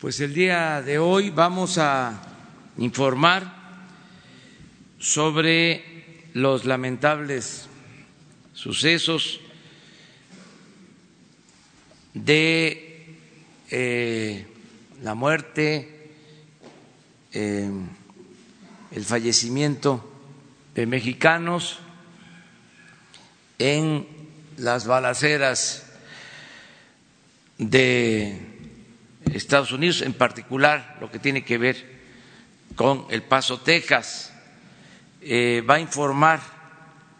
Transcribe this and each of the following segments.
Pues el día de hoy vamos a informar sobre los lamentables sucesos de eh, la muerte, eh, el fallecimiento de mexicanos en las balaceras de Estados Unidos, en particular lo que tiene que ver con El Paso, Texas. Eh, va a informar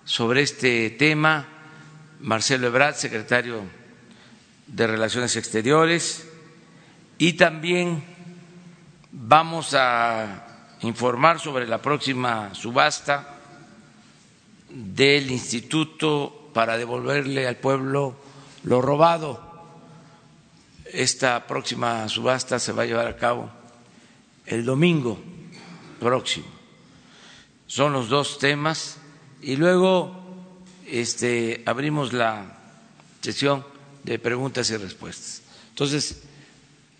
sobre este tema Marcelo Ebrard, secretario de Relaciones Exteriores, y también vamos a informar sobre la próxima subasta del Instituto para devolverle al pueblo lo robado. Esta próxima subasta se va a llevar a cabo el domingo próximo. Son los dos temas y luego este, abrimos la sesión de preguntas y respuestas. Entonces,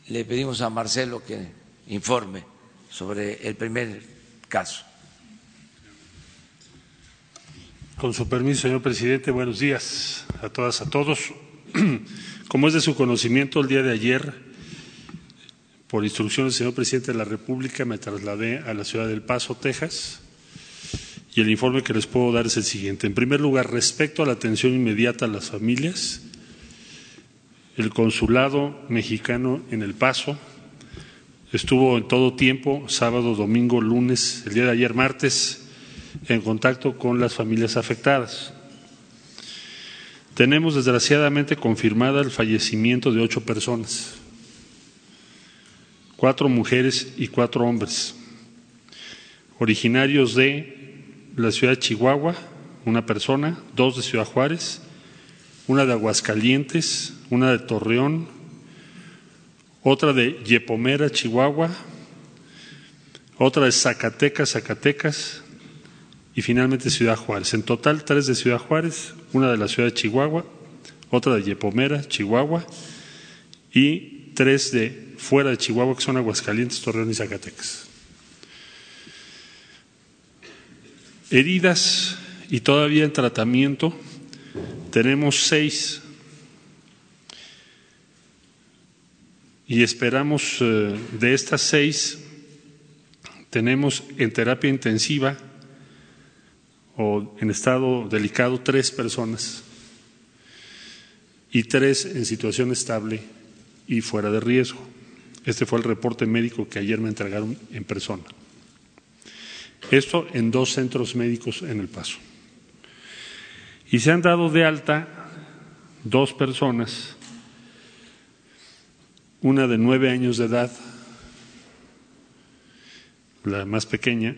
le pedimos a Marcelo que informe sobre el primer caso. Con su permiso, señor presidente, buenos días a todas, a todos. Como es de su conocimiento, el día de ayer, por instrucción del señor presidente de la República, me trasladé a la ciudad del Paso, Texas, y el informe que les puedo dar es el siguiente. En primer lugar, respecto a la atención inmediata a las familias, el consulado mexicano en El Paso estuvo en todo tiempo, sábado, domingo, lunes, el día de ayer, martes, en contacto con las familias afectadas. Tenemos desgraciadamente confirmada el fallecimiento de ocho personas, cuatro mujeres y cuatro hombres, originarios de la ciudad de Chihuahua, una persona, dos de Ciudad Juárez, una de Aguascalientes, una de Torreón, otra de Yepomera, Chihuahua, otra de Zacatecas, Zacatecas, y finalmente Ciudad Juárez. En total, tres de Ciudad Juárez, una de la ciudad de Chihuahua, otra de Yepomera, Chihuahua, y tres de fuera de Chihuahua, que son Aguascalientes, Torreón y Zacatecas. Heridas y todavía en tratamiento, tenemos seis y esperamos eh, de estas seis, tenemos en terapia intensiva o en estado delicado tres personas y tres en situación estable y fuera de riesgo. Este fue el reporte médico que ayer me entregaron en persona. Esto en dos centros médicos en El Paso. Y se han dado de alta dos personas, una de nueve años de edad, la más pequeña,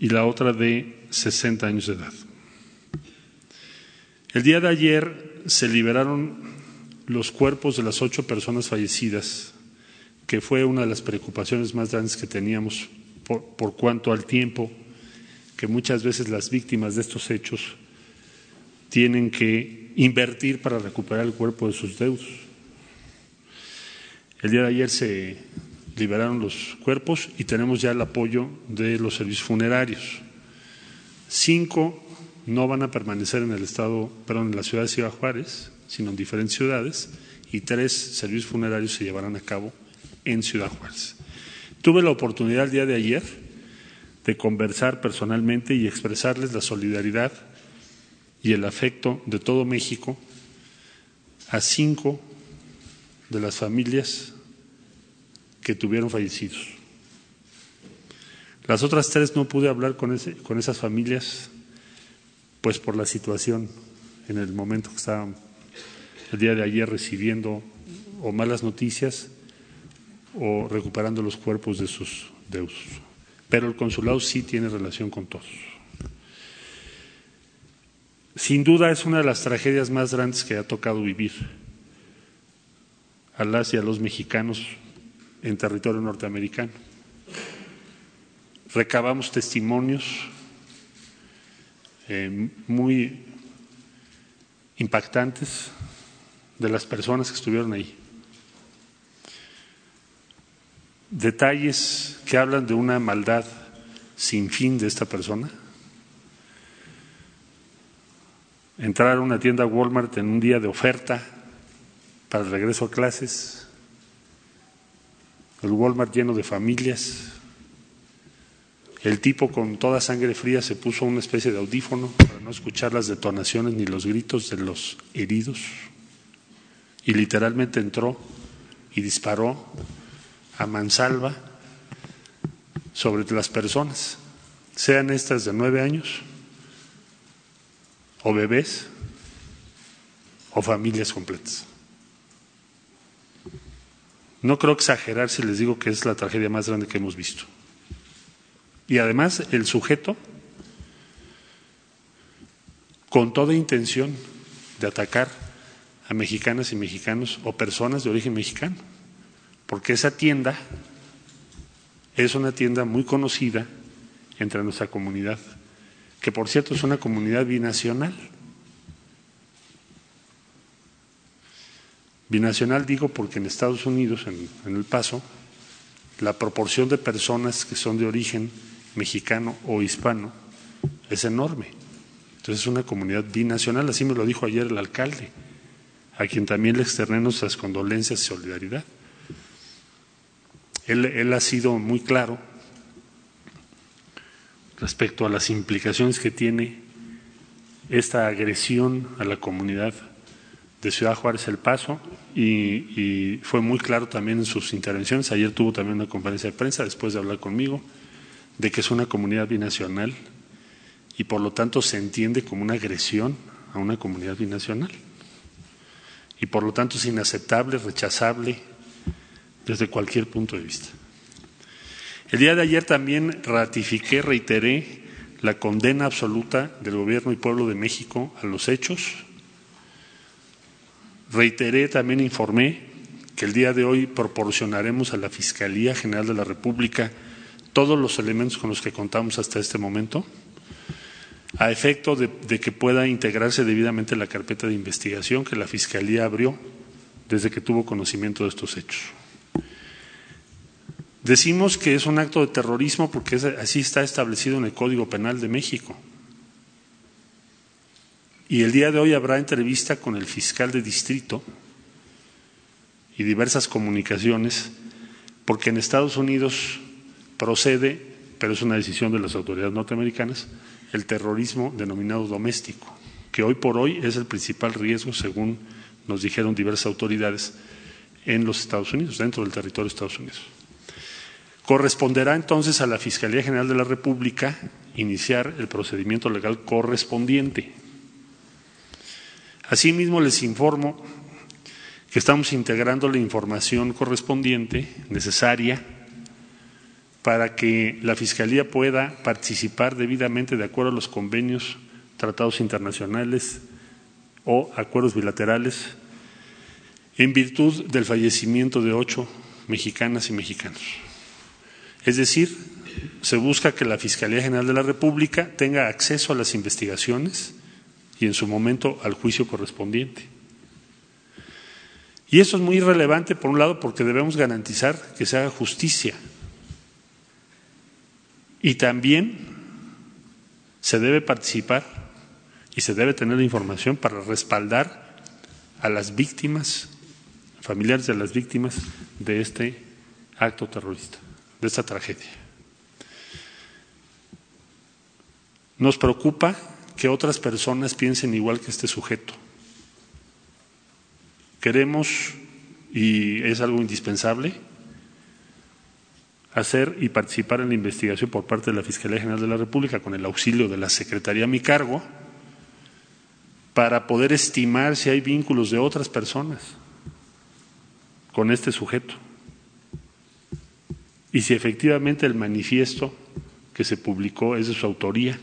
y la otra de 60 años de edad. El día de ayer se liberaron los cuerpos de las ocho personas fallecidas, que fue una de las preocupaciones más grandes que teníamos por, por cuanto al tiempo que muchas veces las víctimas de estos hechos tienen que invertir para recuperar el cuerpo de sus deudos. El día de ayer se liberaron los cuerpos y tenemos ya el apoyo de los servicios funerarios. Cinco no van a permanecer en el estado, perdón, en la ciudad de Ciudad Juárez, sino en diferentes ciudades, y tres servicios funerarios se llevarán a cabo en Ciudad Juárez. Tuve la oportunidad el día de ayer de conversar personalmente y expresarles la solidaridad y el afecto de todo México a cinco de las familias que tuvieron fallecidos. Las otras tres no pude hablar con, ese, con esas familias, pues por la situación en el momento que estaban el día de ayer recibiendo o malas noticias o recuperando los cuerpos de sus deudos. Pero el consulado sí tiene relación con todos. Sin duda es una de las tragedias más grandes que ha tocado vivir a las y a los mexicanos en territorio norteamericano recabamos testimonios eh, muy impactantes de las personas que estuvieron ahí. detalles que hablan de una maldad sin fin de esta persona. Entrar a una tienda Walmart en un día de oferta para el regreso a clases, el Walmart lleno de familias, el tipo con toda sangre fría se puso una especie de audífono para no escuchar las detonaciones ni los gritos de los heridos y literalmente entró y disparó a mansalva sobre las personas, sean estas de nueve años o bebés o familias completas. No creo exagerar si les digo que es la tragedia más grande que hemos visto. Y además el sujeto, con toda intención de atacar a mexicanas y mexicanos o personas de origen mexicano, porque esa tienda es una tienda muy conocida entre nuestra comunidad, que por cierto es una comunidad binacional. Binacional digo porque en Estados Unidos, en, en El Paso, la proporción de personas que son de origen mexicano o hispano es enorme. Entonces es una comunidad binacional, así me lo dijo ayer el alcalde, a quien también le externé nuestras condolencias y solidaridad. Él, él ha sido muy claro respecto a las implicaciones que tiene esta agresión a la comunidad de Ciudad Juárez El Paso y, y, fue muy claro también en sus intervenciones. Ayer tuvo también una conferencia de prensa después de hablar conmigo de que es una comunidad binacional y por lo tanto se entiende como una agresión a una comunidad binacional. Y por lo tanto es inaceptable, rechazable desde cualquier punto de vista. El día de ayer también ratifiqué, reiteré la condena absoluta del Gobierno y Pueblo de México a los hechos. Reiteré, también informé que el día de hoy proporcionaremos a la Fiscalía General de la República todos los elementos con los que contamos hasta este momento, a efecto de, que pueda integrarse debidamente la carpeta de investigación que la Fiscalía abrió desde que tuvo conocimiento de estos hechos. Decimos que es un acto de terrorismo porque así está establecido en el Código Penal de México. Y el día de hoy habrá entrevista con el fiscal de distrito y diversas comunicaciones, porque en Estados Unidos procede, pero es una decisión de las autoridades norteamericanas, el terrorismo denominado doméstico, que hoy por hoy es el principal riesgo, según nos dijeron diversas autoridades, en los Estados Unidos, dentro del territorio de Estados Unidos. Corresponderá entonces a la Fiscalía General de la República iniciar el procedimiento legal correspondiente. Asimismo, les informo que estamos integrando la información correspondiente, necesaria, para que la Fiscalía pueda participar debidamente de acuerdo a los convenios, tratados internacionales o acuerdos bilaterales en virtud del fallecimiento de ocho mexicanas y mexicanos. Es decir, se busca que la Fiscalía General de la República tenga acceso a las investigaciones y en su momento al juicio correspondiente. Y eso es muy relevante, por un lado, porque debemos garantizar que se haga justicia y también se debe participar y se debe tener información para respaldar a las víctimas, familiares de las víctimas de este acto terrorista, de esta tragedia. Nos preocupa que otras personas piensen igual que este sujeto. Queremos, y es algo indispensable, hacer y participar en la investigación por parte de la Fiscalía General de la República con el auxilio de la Secretaría a mi cargo para poder estimar si hay vínculos de otras personas con este sujeto y si efectivamente el manifiesto que se publicó es de su autoría.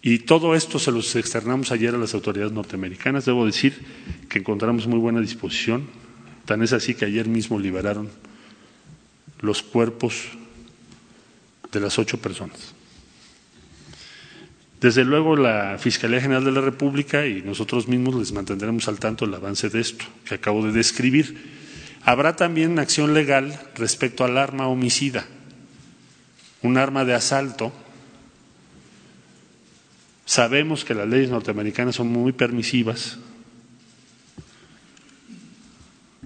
Y todo esto se los externamos ayer a las autoridades norteamericanas. Debo decir que encontramos muy buena disposición Tan es así que ayer mismo liberaron los cuerpos de las ocho personas. Desde luego, la Fiscalía General de la República y nosotros mismos les mantendremos al tanto el avance de esto que acabo de describir. Habrá también acción legal respecto al arma homicida, un arma de asalto. Sabemos que las leyes norteamericanas son muy permisivas.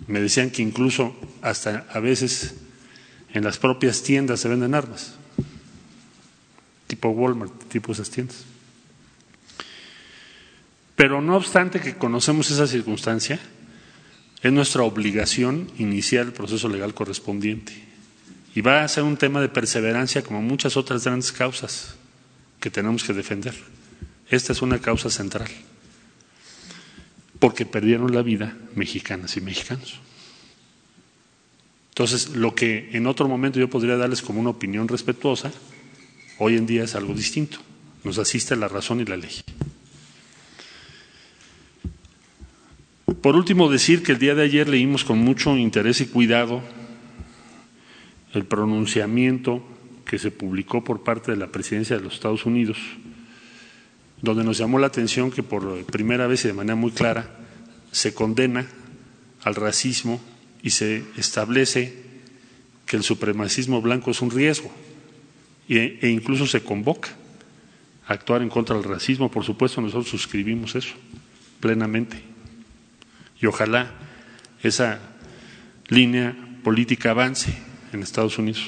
Me decían que incluso hasta a veces en las propias tiendas se venden armas tipo Walmart, tipo esas tiendas. Pero no obstante que conocemos esa circunstancia, es nuestra obligación iniciar el proceso legal correspondiente. Y va a ser un tema de perseverancia como muchas otras grandes causas que tenemos que defender. Esta es una causa central, porque perdieron la vida mexicanas y mexicanos. Entonces, lo que en otro momento yo podría darles como una opinión respetuosa, Hoy en día es algo distinto. Nos asiste la razón y la ley. Por último, decir que el día de ayer leímos con mucho interés y cuidado el pronunciamiento que se publicó por parte de la presidencia de los Estados Unidos, donde nos llamó la atención que por primera vez y de manera muy clara se condena al racismo y se establece que el supremacismo blanco es un riesgo e incluso se convoca a actuar en contra del racismo. Por supuesto, nosotros suscribimos eso plenamente. Y ojalá esa línea política avance en Estados Unidos.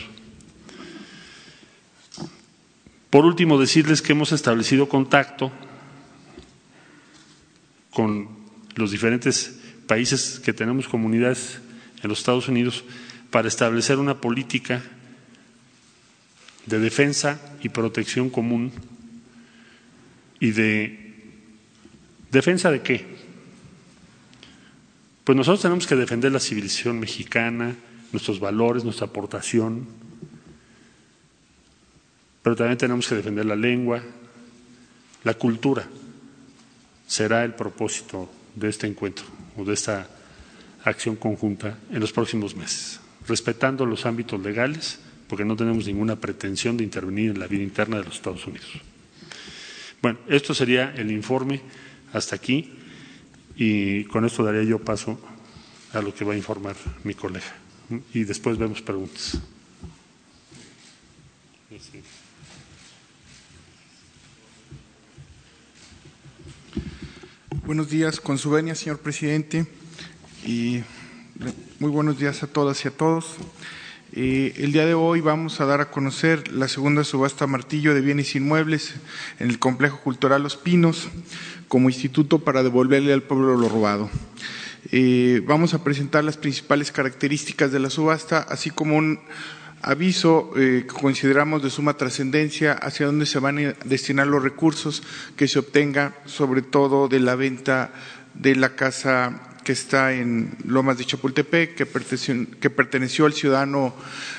Por último, decirles que hemos establecido contacto con los diferentes países que tenemos comunidades en los Estados Unidos para establecer una política de defensa y protección común y de defensa de qué? Pues nosotros tenemos que defender la civilización mexicana, nuestros valores, nuestra aportación, pero también tenemos que defender la lengua, la cultura. Será el propósito de este encuentro o de esta acción conjunta en los próximos meses, respetando los ámbitos legales porque no tenemos ninguna pretensión de intervenir en la vida interna de los Estados Unidos. Bueno, esto sería el informe hasta aquí y con esto daría yo paso a lo que va a informar mi colega y después vemos preguntas. Buenos días, con su venia, señor presidente, y muy buenos días a todas y a todos. Eh, el día de hoy vamos a dar a conocer la segunda subasta martillo de bienes inmuebles en el Complejo Cultural Los Pinos como instituto para devolverle al pueblo lo robado. Eh, vamos a presentar las principales características de la subasta, así como un aviso eh, que consideramos de suma trascendencia hacia dónde se van a destinar los recursos que se obtengan, sobre todo de la venta de la casa que está en Lomas de Chapultepec, que perteneció, al ciudadano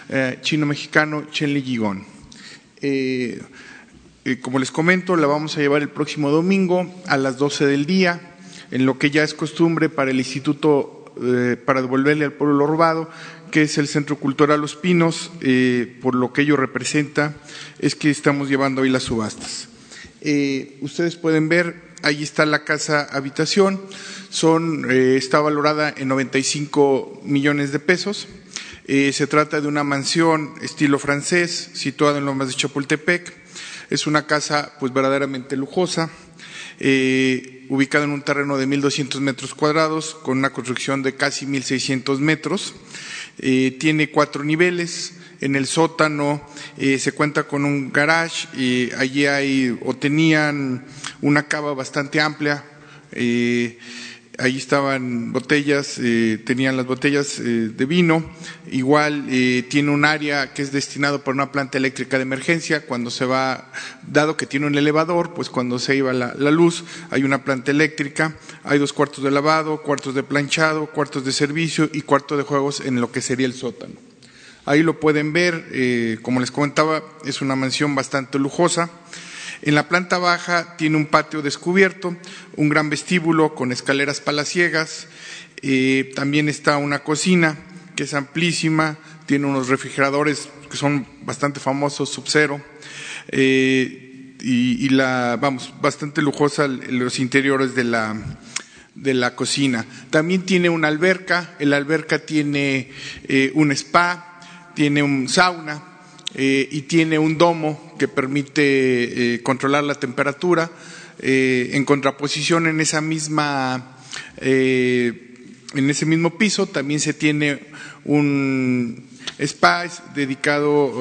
eh, chino-mexicano Chen Li Yigón. Eh, eh, como les comento, la vamos a llevar el próximo domingo a las 12 del día, en lo que ya es costumbre para el Instituto para devolverle al pueblo lo robado, que es el Centro Cultural Los Pinos, por lo que ello representa, es que estamos llevando hoy las subastas. ustedes pueden ver ahí está la casa habitación, son, eh, está valorada en 95 millones de pesos. Eh, se trata de una mansión estilo francés, situada en Lomas de Chapultepec. Es una casa pues verdaderamente lujosa, eh, ubicada en un terreno de 1.200 metros cuadrados, con una construcción de casi 1.600 metros. Tiene cuatro niveles, en el sótano eh, se cuenta con un garage y allí hay o tenían una cava bastante amplia. Eh, allí estaban botellas, eh, tenían las botellas de vino. Igual tiene un área que es destinado para una planta eléctrica de emergencia. Cuando se va, dado que tiene un elevador, pues cuando se iba la, la luz, hay una planta eléctrica. Hay dos cuartos de lavado, cuartos de planchado, cuartos de servicio y cuarto de juegos en lo que sería el sótano. Ahí lo pueden ver, eh, como les comentaba, es una mansión bastante lujosa. En la planta baja tiene un patio descubierto, un gran vestíbulo con escaleras palaciegas, eh, también está una cocina que es amplísima, tiene unos refrigeradores que son bastante famosos, Sub-Zero. Eh, y, la, vamos, bastante lujosa los interiores de la, de la cocina. También tiene una alberca, la alberca tiene eh, un spa, tiene un sauna eh, y tiene un domo que permite eh, controlar la temperatura. en contraposición en esa misma en ese mismo piso también se tiene un spa dedicado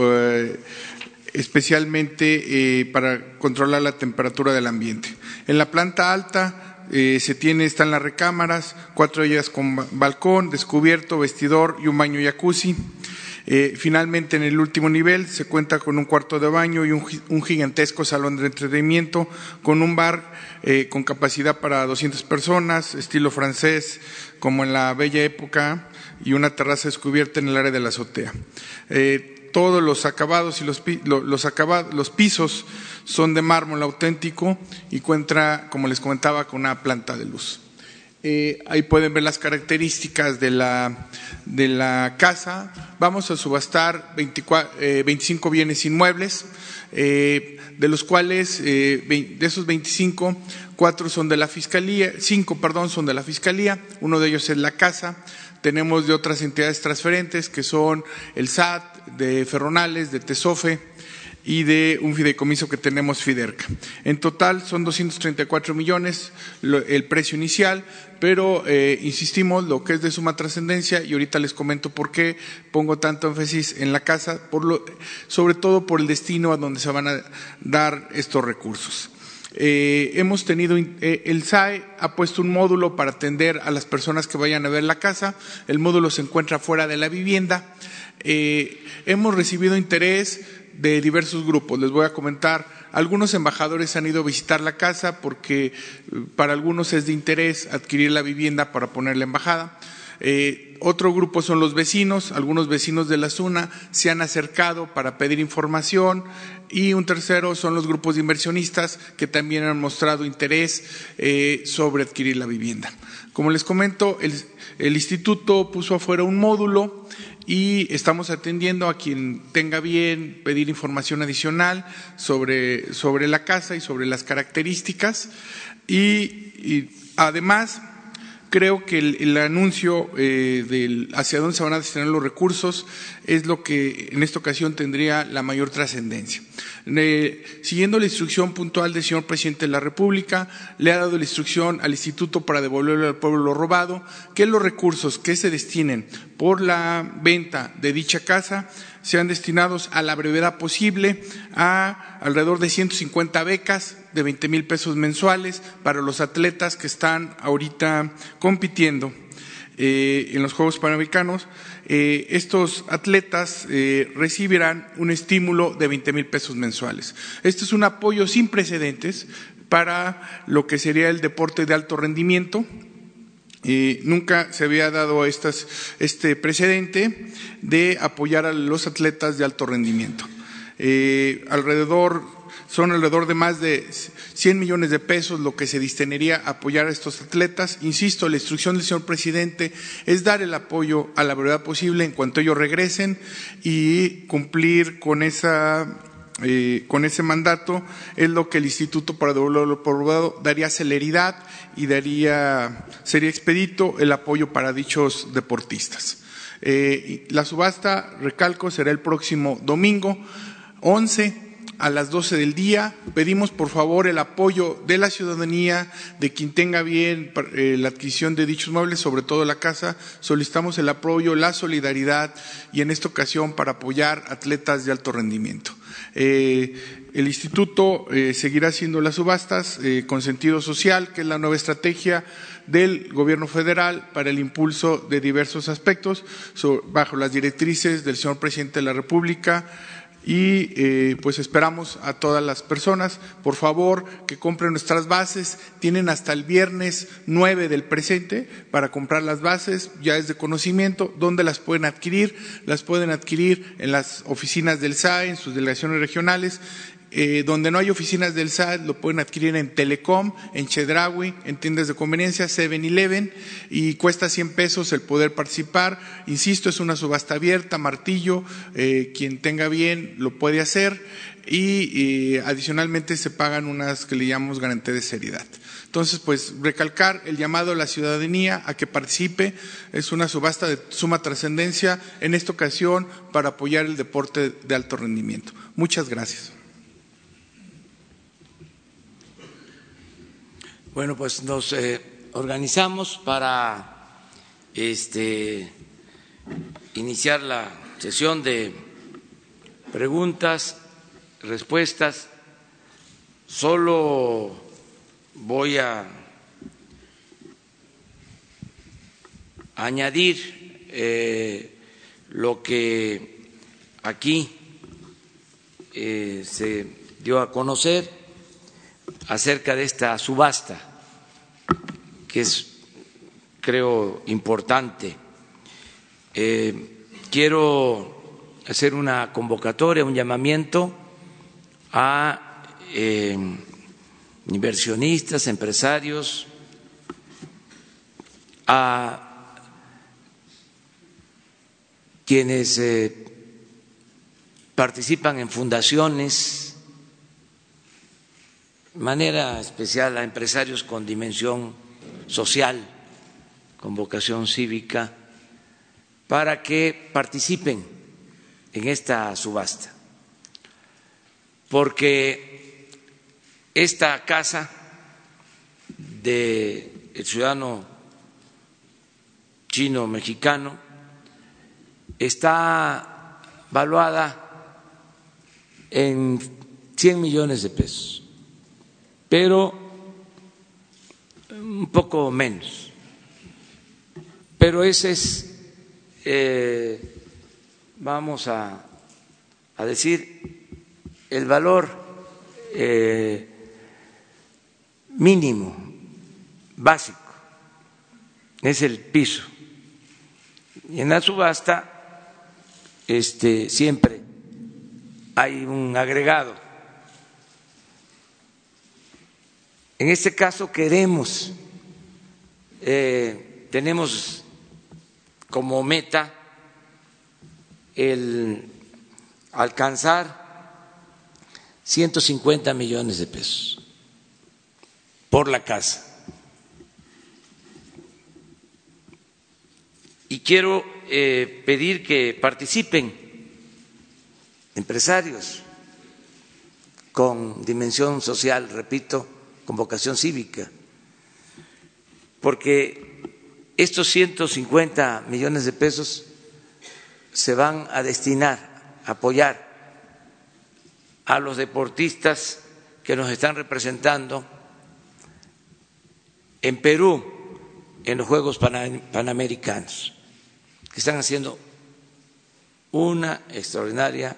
especialmente para controlar la temperatura del ambiente. En la planta alta eh, se tiene, están las recámaras, cuatro de ellas con balcón, descubierto, vestidor y un baño jacuzzi. Eh, finalmente, en el último nivel se cuenta con un cuarto de baño y un, gigantesco salón de entretenimiento con un bar eh, con capacidad para 200 personas, estilo francés, como en la bella época, y una terraza descubierta en el área de la azotea todos los acabados y los, los pisos son de mármol auténtico y cuenta, como les comentaba, con una planta de luz. Eh, ahí pueden ver las características de la, de la casa. Vamos a subastar 25 eh, bienes inmuebles, eh, de los cuales, de esos 25, cuatro son de la fiscalía, cinco, perdón, son de la fiscalía. Uno de ellos es la casa. Tenemos de otras entidades transferentes que son el SAT, de Ferronales, de Tesofe y de un fideicomiso que tenemos Fiderca. En total son 234 millones el precio inicial, pero eh, insistimos lo que es de suma trascendencia y ahorita les comento por qué pongo tanto énfasis en la casa, sobre todo por el destino a donde se van a dar estos recursos. Eh, hemos tenido, eh, el SAE ha puesto un módulo para atender a las personas que vayan a ver la casa. El módulo se encuentra fuera de la vivienda. Eh, hemos recibido interés de diversos grupos. Les voy a comentar, algunos embajadores han ido a visitar la casa porque eh, para algunos es de interés adquirir la vivienda para poner la embajada. Eh, otro grupo son los vecinos, algunos vecinos de la zona se han acercado para pedir información y un tercero son los grupos de inversionistas que también han mostrado interés sobre adquirir la vivienda. Como les comento, el, el instituto puso afuera un módulo y estamos atendiendo a quien tenga bien pedir información adicional sobre, sobre la casa y sobre las características. y además, creo que el, anuncio eh, hacia dónde se van a destinar los recursos es lo que en esta ocasión tendría la mayor trascendencia. siguiendo la instrucción puntual del señor presidente de la República, le ha dado la instrucción al Instituto para devolverle al pueblo lo robado, que los recursos que se destinen por la venta de dicha casa sean destinados a la brevedad posible a alrededor de 150 becas de 20 mil pesos mensuales para los atletas que están ahorita compitiendo eh, en los Juegos Panamericanos. Eh, estos atletas eh, recibirán un estímulo de 20 mil pesos mensuales. Este es un apoyo sin precedentes para lo que sería el deporte de alto rendimiento, nunca se había dado este precedente de apoyar a los atletas de alto rendimiento. alrededor, son alrededor de más de 100 millones de pesos lo que se destinaría a apoyar a estos atletas. Insisto, la instrucción del señor presidente es dar el apoyo a la brevedad posible en cuanto ellos regresen y cumplir con esa eh, con ese mandato es lo que el Instituto para Devolverlo Poblado daría celeridad y daría, sería expedito el apoyo para dichos deportistas. Eh, la subasta, recalco, será el próximo domingo 11 a las 12 del día. Pedimos por favor el apoyo de la ciudadanía, de quien tenga bien eh, la adquisición de dichos muebles, sobre todo la casa. Solicitamos el apoyo, la solidaridad y en esta ocasión para apoyar atletas de alto rendimiento. Eh, el instituto eh, seguirá haciendo las subastas con sentido social, que es la nueva estrategia del Gobierno federal para el impulso de diversos aspectos, bajo las directrices del señor presidente de la República y eh, pues esperamos a todas las personas, por favor, que compren nuestras bases. Tienen hasta el viernes 9 del presente para comprar las bases, ya es de conocimiento. ¿Dónde las pueden adquirir? Las pueden adquirir en las oficinas del SAE, en sus delegaciones regionales Eh, donde no hay oficinas del SAT, lo pueden adquirir en Telecom, en Chedraui, en tiendas de conveniencia, 7-Eleven, y cuesta 100 pesos el poder participar. Insisto, es una subasta abierta, martillo, eh, quien tenga bien lo puede hacer, y adicionalmente se pagan unas que le llamamos garantía de seriedad. Entonces, pues recalcar el llamado a la ciudadanía a que participe. Es una subasta de suma trascendencia en esta ocasión para apoyar el deporte de alto rendimiento. Muchas gracias. Bueno, pues nos eh, organizamos para este, iniciar la sesión de preguntas, respuestas. Solo voy a añadir eh, lo que aquí eh, se dio a conocer acerca de esta subasta que es, creo, importante. Eh, quiero hacer una convocatoria, un llamamiento a eh, inversionistas, empresarios, a quienes eh, participan en fundaciones, de manera especial a empresarios con dimensión social, con vocación cívica, para que participen en esta subasta. Porque esta casa del ciudadano chino mexicano está valuada en 100 millones de pesos, pero un poco menos. Pero ese es, eh, vamos a, a, decir, el valor eh, mínimo, básico, es el piso. Y en la subasta este, siempre hay un agregado. En este caso queremos eh, tenemos como meta el alcanzar 150 millones de pesos por la casa. Y quiero eh, pedir que participen empresarios con dimensión social, repito, con vocación cívica. Porque estos 150 millones de pesos se van a destinar a apoyar a los deportistas que nos están representando en Perú en los Juegos Panamericanos, que están haciendo una extraordinaria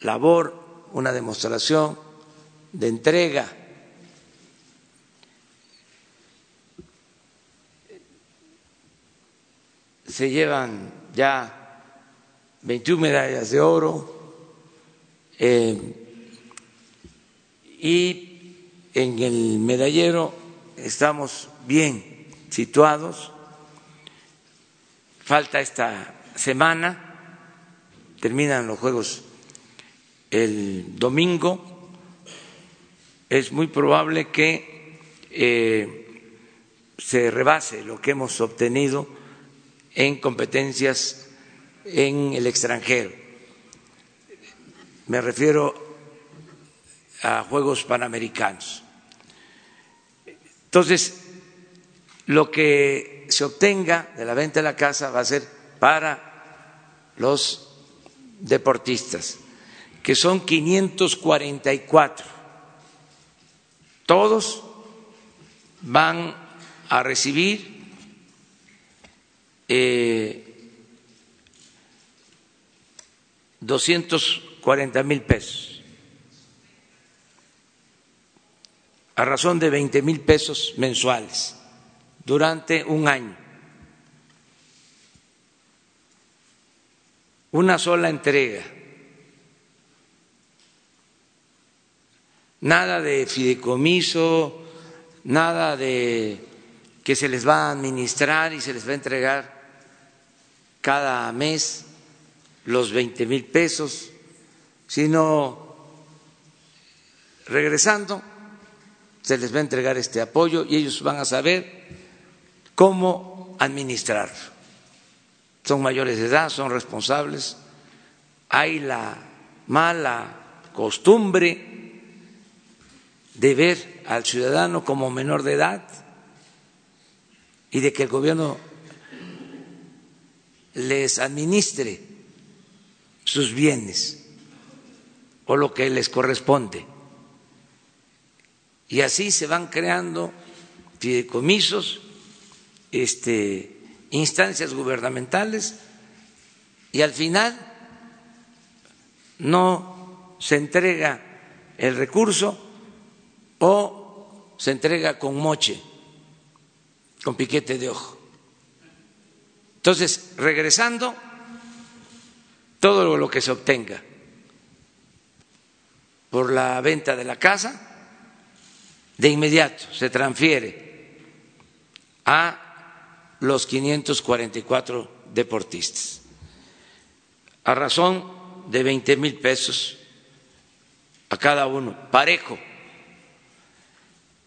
labor, una demostración de entrega se llevan ya 21 medallas de oro eh, y en el medallero estamos bien situados. Falta esta semana, terminan los Juegos el domingo. Es muy probable que eh, se rebase lo que hemos obtenido en competencias en el extranjero. Me refiero a Juegos Panamericanos. Entonces, lo que se obtenga de la venta de la casa va a ser para los deportistas, que son 544. Todos van a recibir eh, 240 mil pesos, a razón de 20 mil pesos mensuales durante un año. Una sola entrega nada de fideicomiso, nada de que se les va a administrar y se les va a entregar cada mes los 20 mil pesos, sino regresando se les va a entregar este apoyo y ellos van a saber cómo administrar. Son mayores de edad, son responsables. Hay la mala costumbre de ver al ciudadano como menor de edad y de que el gobierno les administre sus bienes o lo que les corresponde. Y así se van creando fideicomisos, este, instancias gubernamentales y al final no se entrega el recurso o se entrega con moche, con piquete de ojo. Entonces, regresando, todo lo que se obtenga por la venta de la casa, de inmediato se transfiere a los 544 deportistas, a razón de 20 mil pesos a cada uno, parejo.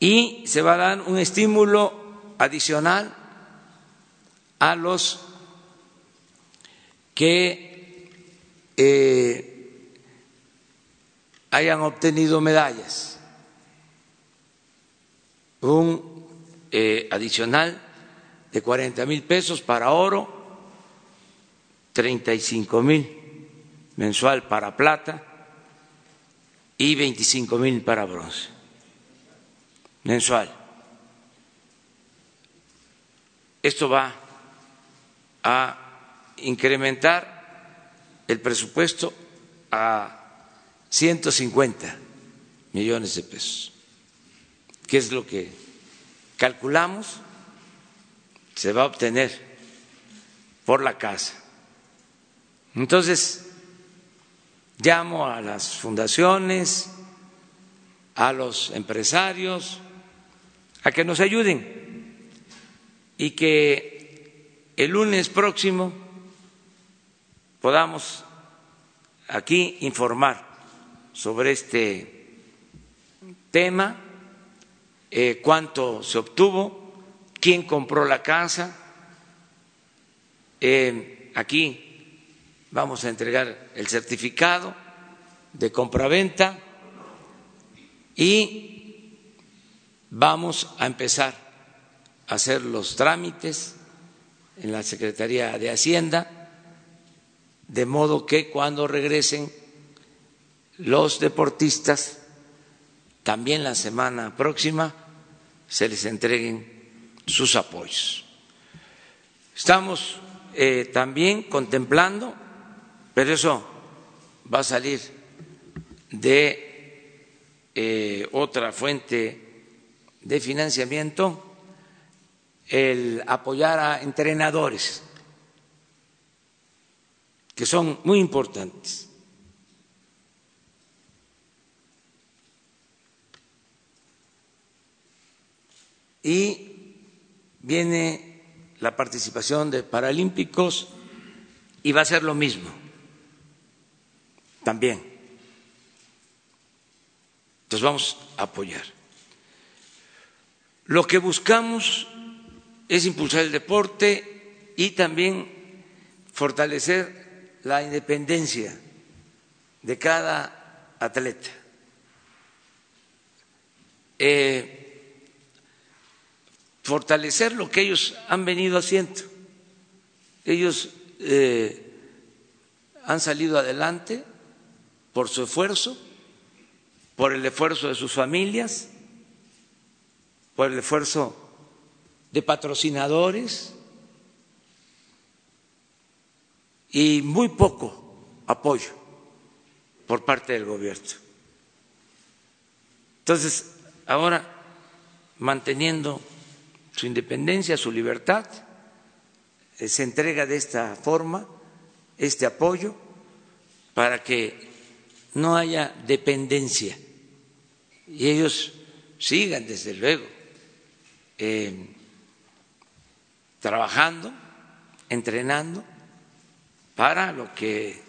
Y se va a dar un estímulo adicional a los que eh, hayan obtenido medallas, un eh, adicional de 40 mil pesos para oro, 35 mil mensual para plata y 25 mil para bronce mensual. Esto va a incrementar el presupuesto a 150 millones de pesos, que es lo que calculamos se va a obtener por la casa. Entonces, llamo a las fundaciones, a los empresarios, a que nos ayuden y que el lunes próximo podamos aquí informar sobre este tema, eh, cuánto se obtuvo, quién compró la casa. Eh, aquí vamos a entregar el certificado de compraventa y vamos a empezar a hacer los trámites en la Secretaría de Hacienda de modo que cuando regresen los deportistas, también la semana próxima, se les entreguen sus apoyos. Estamos eh, también contemplando, pero eso va a salir de eh, otra fuente de financiamiento, el apoyar a entrenadores que son muy importantes. Y viene la participación de Paralímpicos y va a ser lo mismo también. Entonces vamos a apoyar. Lo que buscamos es impulsar el deporte y también fortalecer la independencia de cada atleta. Eh, fortalecer lo que ellos han venido haciendo. Ellos eh, han salido adelante por su esfuerzo, por el esfuerzo de sus familias, por el esfuerzo de patrocinadores, y muy poco apoyo por parte del gobierno. Entonces, ahora, manteniendo su independencia, su libertad, eh, se entrega de esta forma este apoyo para que no haya dependencia y ellos sigan, desde luego, eh, trabajando, entrenando para lo que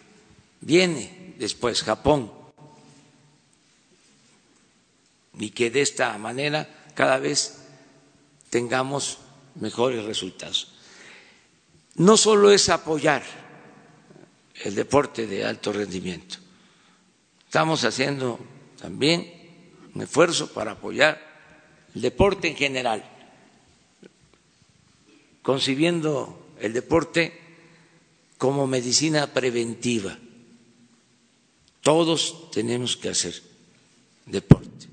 viene después, Japón, y que de esta manera cada vez tengamos mejores resultados. No solo es apoyar el deporte de alto rendimiento, estamos haciendo también un esfuerzo para apoyar el deporte en general, concibiendo el deporte como medicina preventiva. Todos tenemos que hacer deporte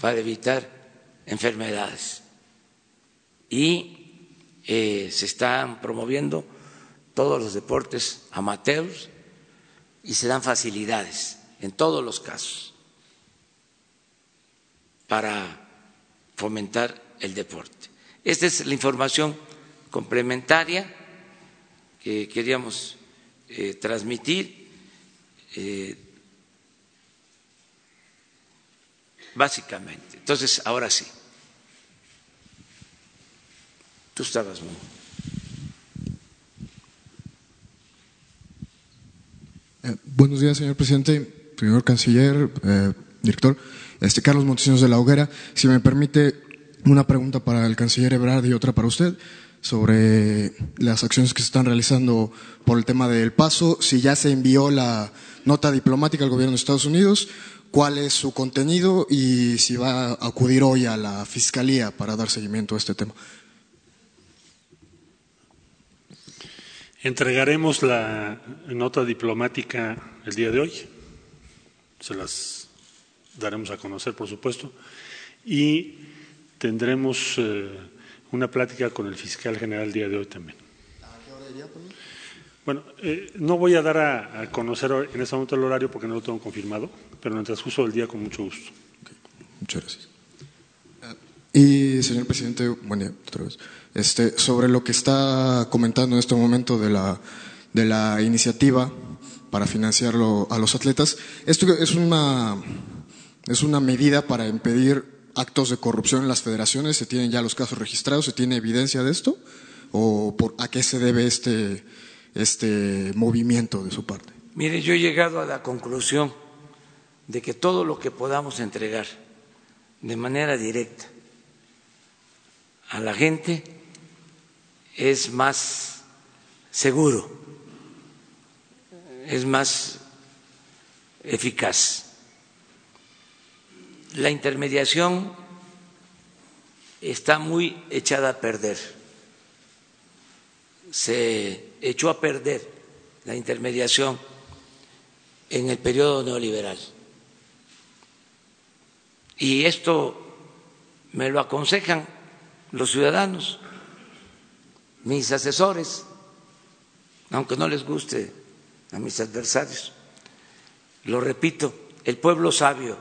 para evitar enfermedades. Y eh, se están promoviendo todos los deportes amateurs y se dan facilidades en todos los casos para fomentar el deporte. Esta es la información complementaria que queríamos eh, transmitir. Eh, básicamente. Entonces, ahora sí. Tú estabas muy. Eh, buenos días, señor presidente, señor canciller, director. Este Carlos Montesinos de la Hoguera. Si me permite, una pregunta para el canciller Ebrard y otra para usted sobre las acciones que se están realizando por el tema del paso, si ya se envió la nota diplomática al gobierno de Estados Unidos cuál es su contenido y si va a acudir hoy a la Fiscalía para dar seguimiento a este tema. Entregaremos la nota diplomática el día de hoy. Se las daremos a conocer, por supuesto. Y tendremos eh, una plática con el fiscal general el día de hoy también. Bueno, eh, no voy a dar a, conocer en este momento el horario porque no lo tengo confirmado, pero en el transcurso del día con mucho gusto. Muchas gracias. Y, señor presidente, buen día otra vez. Este, sobre lo que está comentando en este momento de la, de la iniciativa para financiarlo a los atletas, esto es una, es una medida para impedir actos de corrupción en las federaciones. ¿Se tienen ya los casos registrados? ¿Se tiene evidencia de esto? ¿O por, a qué se debe este, este movimiento de su parte? Mire, yo he llegado a la conclusión de que todo lo que podamos entregar de manera directa a la gente es más seguro, es más eficaz. La intermediación está muy echada a perder se echó a perder la intermediación en el periodo neoliberal. Y esto me lo aconsejan los ciudadanos, mis asesores, aunque no les guste a mis adversarios. Lo repito, el pueblo sabio,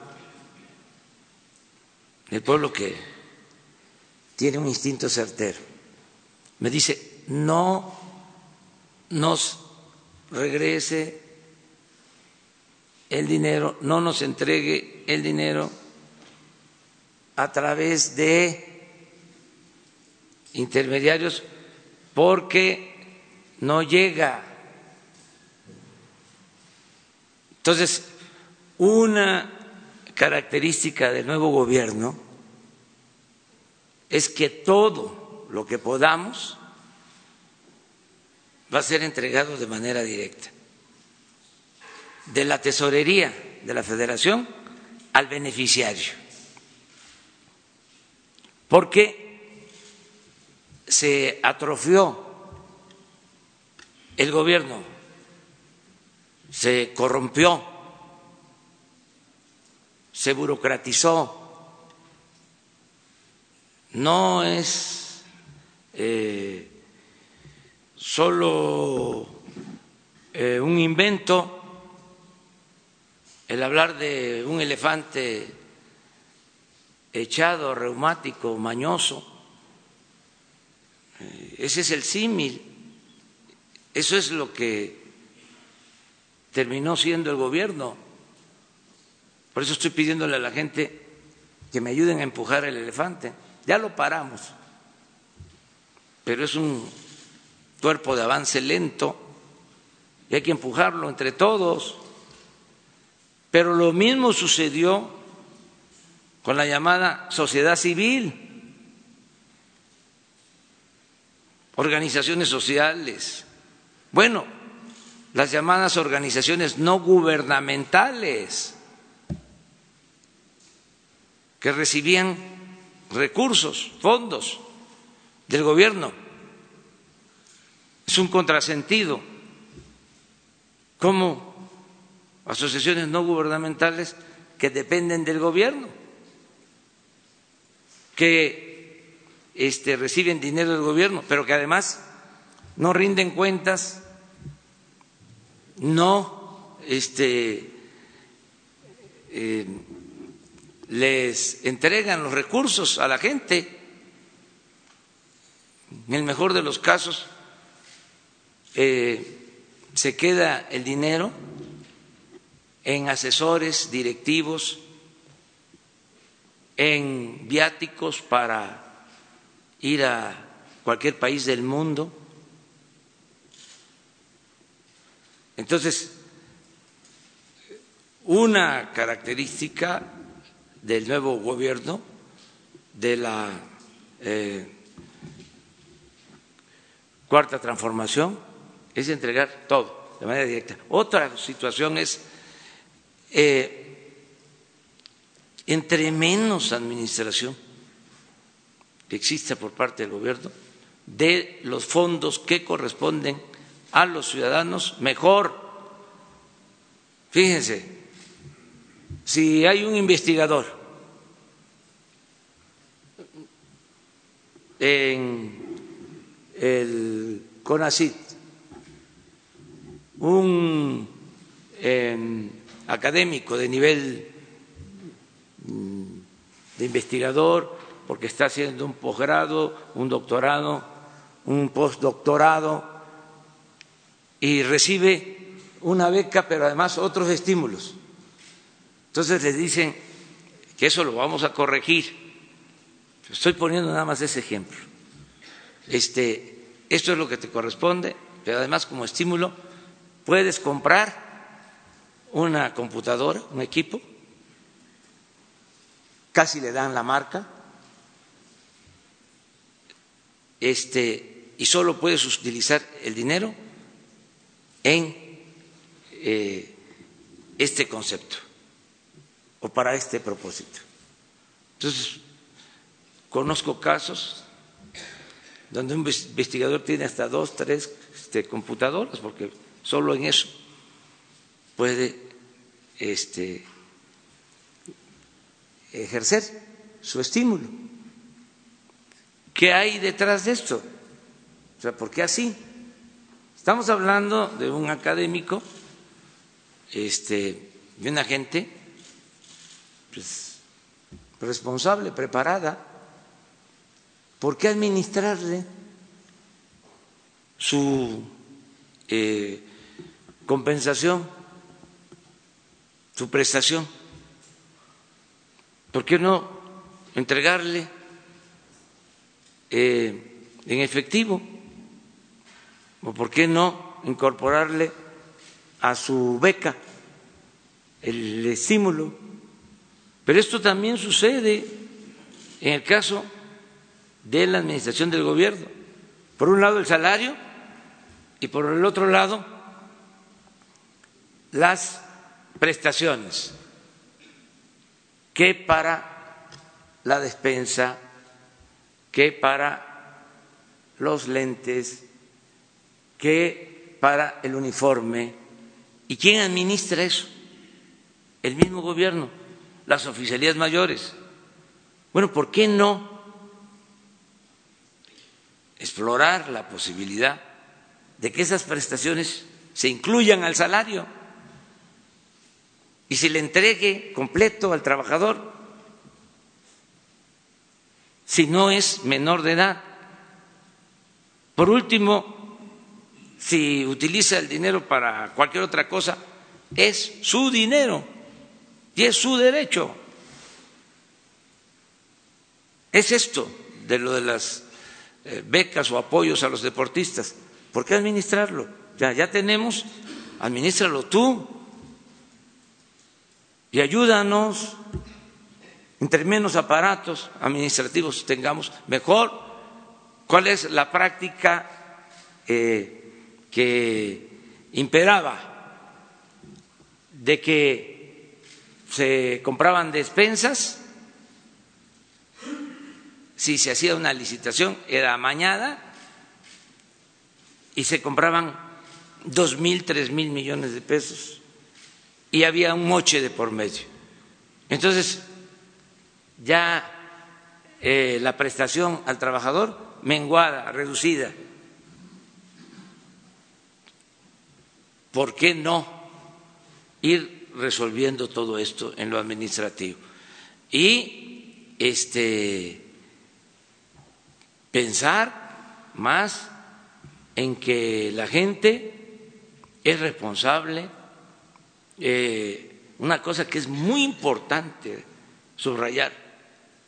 el pueblo que tiene un instinto certero, me dice, no nos regrese el dinero, no nos entregue el dinero a través de intermediarios porque no llega. Entonces, una característica del nuevo gobierno es que todo lo que podamos va a ser entregado de manera directa. De la tesorería de la federación al beneficiario, porque se atrofió el gobierno, se corrompió, se burocratizó, no es eh, solo eh, un invento el hablar de un elefante echado, reumático, mañoso. Eh, ese es el símil. Eso es lo que terminó siendo el gobierno. Por eso estoy pidiéndole a la gente que me ayuden a empujar el elefante. Ya lo paramos, pero es un cuerpo de avance lento y hay que empujarlo entre todos. Pero lo mismo sucedió con la llamada sociedad civil, organizaciones sociales, bueno, las llamadas organizaciones no gubernamentales que recibían recursos, fondos del gobierno. Es un contrasentido. ¿Cómo asociaciones no gubernamentales que dependen del gobierno, que este, reciben dinero del gobierno, pero que además no rinden cuentas, no este, eh, les entregan los recursos a la gente. En el mejor de los casos, eh, se queda el dinero en asesores directivos, en viáticos para ir a cualquier país del mundo. Entonces, una característica del nuevo gobierno, de la eh, cuarta transformación, es entregar todo de manera directa. Otra situación es, eh, entre menos administración que exista por parte del gobierno, de los fondos que corresponden a los ciudadanos, mejor. Fíjense, si hay un investigador en el CONACIT, un em, académico de nivel mm, de investigador, porque está haciendo un posgrado, un doctorado, un postdoctorado, y recibe una beca, pero además otros estímulos entonces les dicen que eso lo vamos a corregir. Estoy poniendo nada más ese ejemplo. Este, esto es lo que te corresponde, pero además como estímulo puedes comprar una computadora, un equipo, casi le dan la marca, este, y solo puedes utilizar el dinero en eh, este concepto o para este propósito. Entonces, conozco casos donde un investigador tiene hasta dos, tres este, computadoras, porque solo en eso puede este, ejercer su estímulo. ¿Qué hay detrás de esto? O sea, ¿por qué así? Estamos hablando de un académico, este, de una gente pues, responsable, preparada, ¿por qué administrarle su eh, compensación, su prestación? ¿Por qué no entregarle eh, en efectivo? ¿O por qué no incorporarle a su beca el estímulo? Pero esto también sucede en el caso de la administración del gobierno. Por un lado el salario y por el otro lado las prestaciones que para la despensa, que para los lentes, que para el uniforme. ¿Y quién administra eso? El mismo gobierno las oficialías mayores. Bueno, ¿por qué no explorar la posibilidad de que esas prestaciones se incluyan al salario y se le entregue completo al trabajador si no es menor de edad? Por último, si utiliza el dinero para cualquier otra cosa, es su dinero y es su derecho. es esto de lo de las eh, becas o apoyos a los deportistas. ¿Por qué administrarlo? Ya, ya tenemos, administralo tú y ayúdanos. Entre menos aparatos administrativos tengamos, mejor. ¿Cuál es la práctica eh, que imperaba? De que se compraban despensas si se hacía una licitación era mañana y se compraban dos mil, tres mil millones de pesos y había un moche de por medio. Entonces, ya eh, la prestación al trabajador menguada, reducida. ¿Por qué no ir resolviendo todo esto en lo administrativo? Y este pensar más en que la gente es responsable. Eh, una cosa que es muy importante subrayar,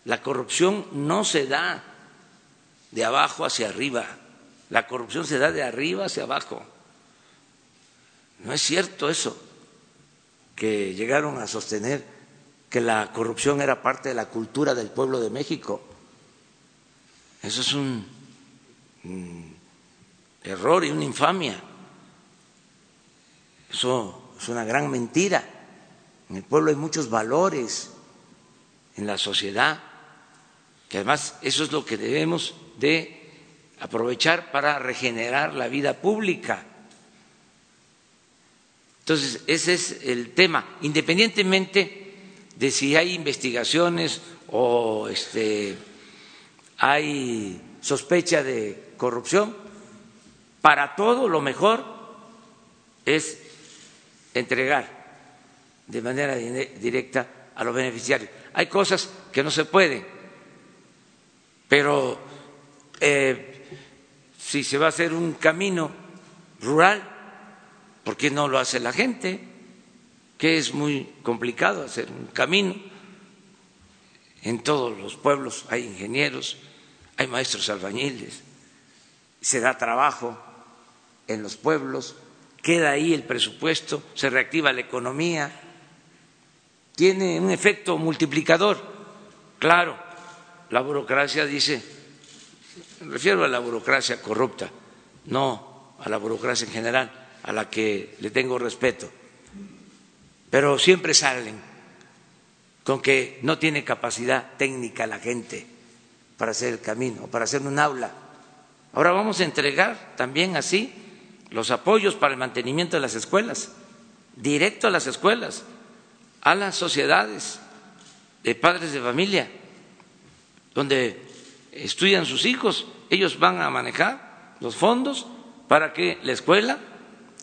la corrupción no se da de abajo hacia arriba, la corrupción se da de arriba hacia abajo. No es cierto eso, que llegaron a sostener que la corrupción era parte de la cultura del pueblo de México. Eso es un, error y una infamia. Eso es una gran mentira. En el pueblo hay muchos valores, en la sociedad, que además eso es lo que debemos de aprovechar para regenerar la vida pública. Entonces, ese es el tema, independientemente de si hay investigaciones o este hay sospecha de corrupción, para todo lo mejor es entregar de manera directa a los beneficiarios. Hay cosas que no se pueden, pero eh, si se va a hacer un camino rural, ¿por qué no lo hace la gente? Que es muy complicado hacer un camino. En todos los pueblos hay ingenieros, hay maestros albañiles, se da trabajo en los pueblos, queda ahí el presupuesto, se reactiva la economía, tiene un efecto multiplicador. Claro, la burocracia dice, me refiero a la burocracia corrupta, no a la burocracia en general, a la que le tengo respeto, pero siempre salen con que no tiene capacidad técnica la gente para hacer el camino, para hacer un aula. Ahora vamos a entregar también así los apoyos para el mantenimiento de las escuelas, directo a las escuelas, a las sociedades de padres de familia, donde estudian sus hijos, ellos van a manejar los fondos para que la escuela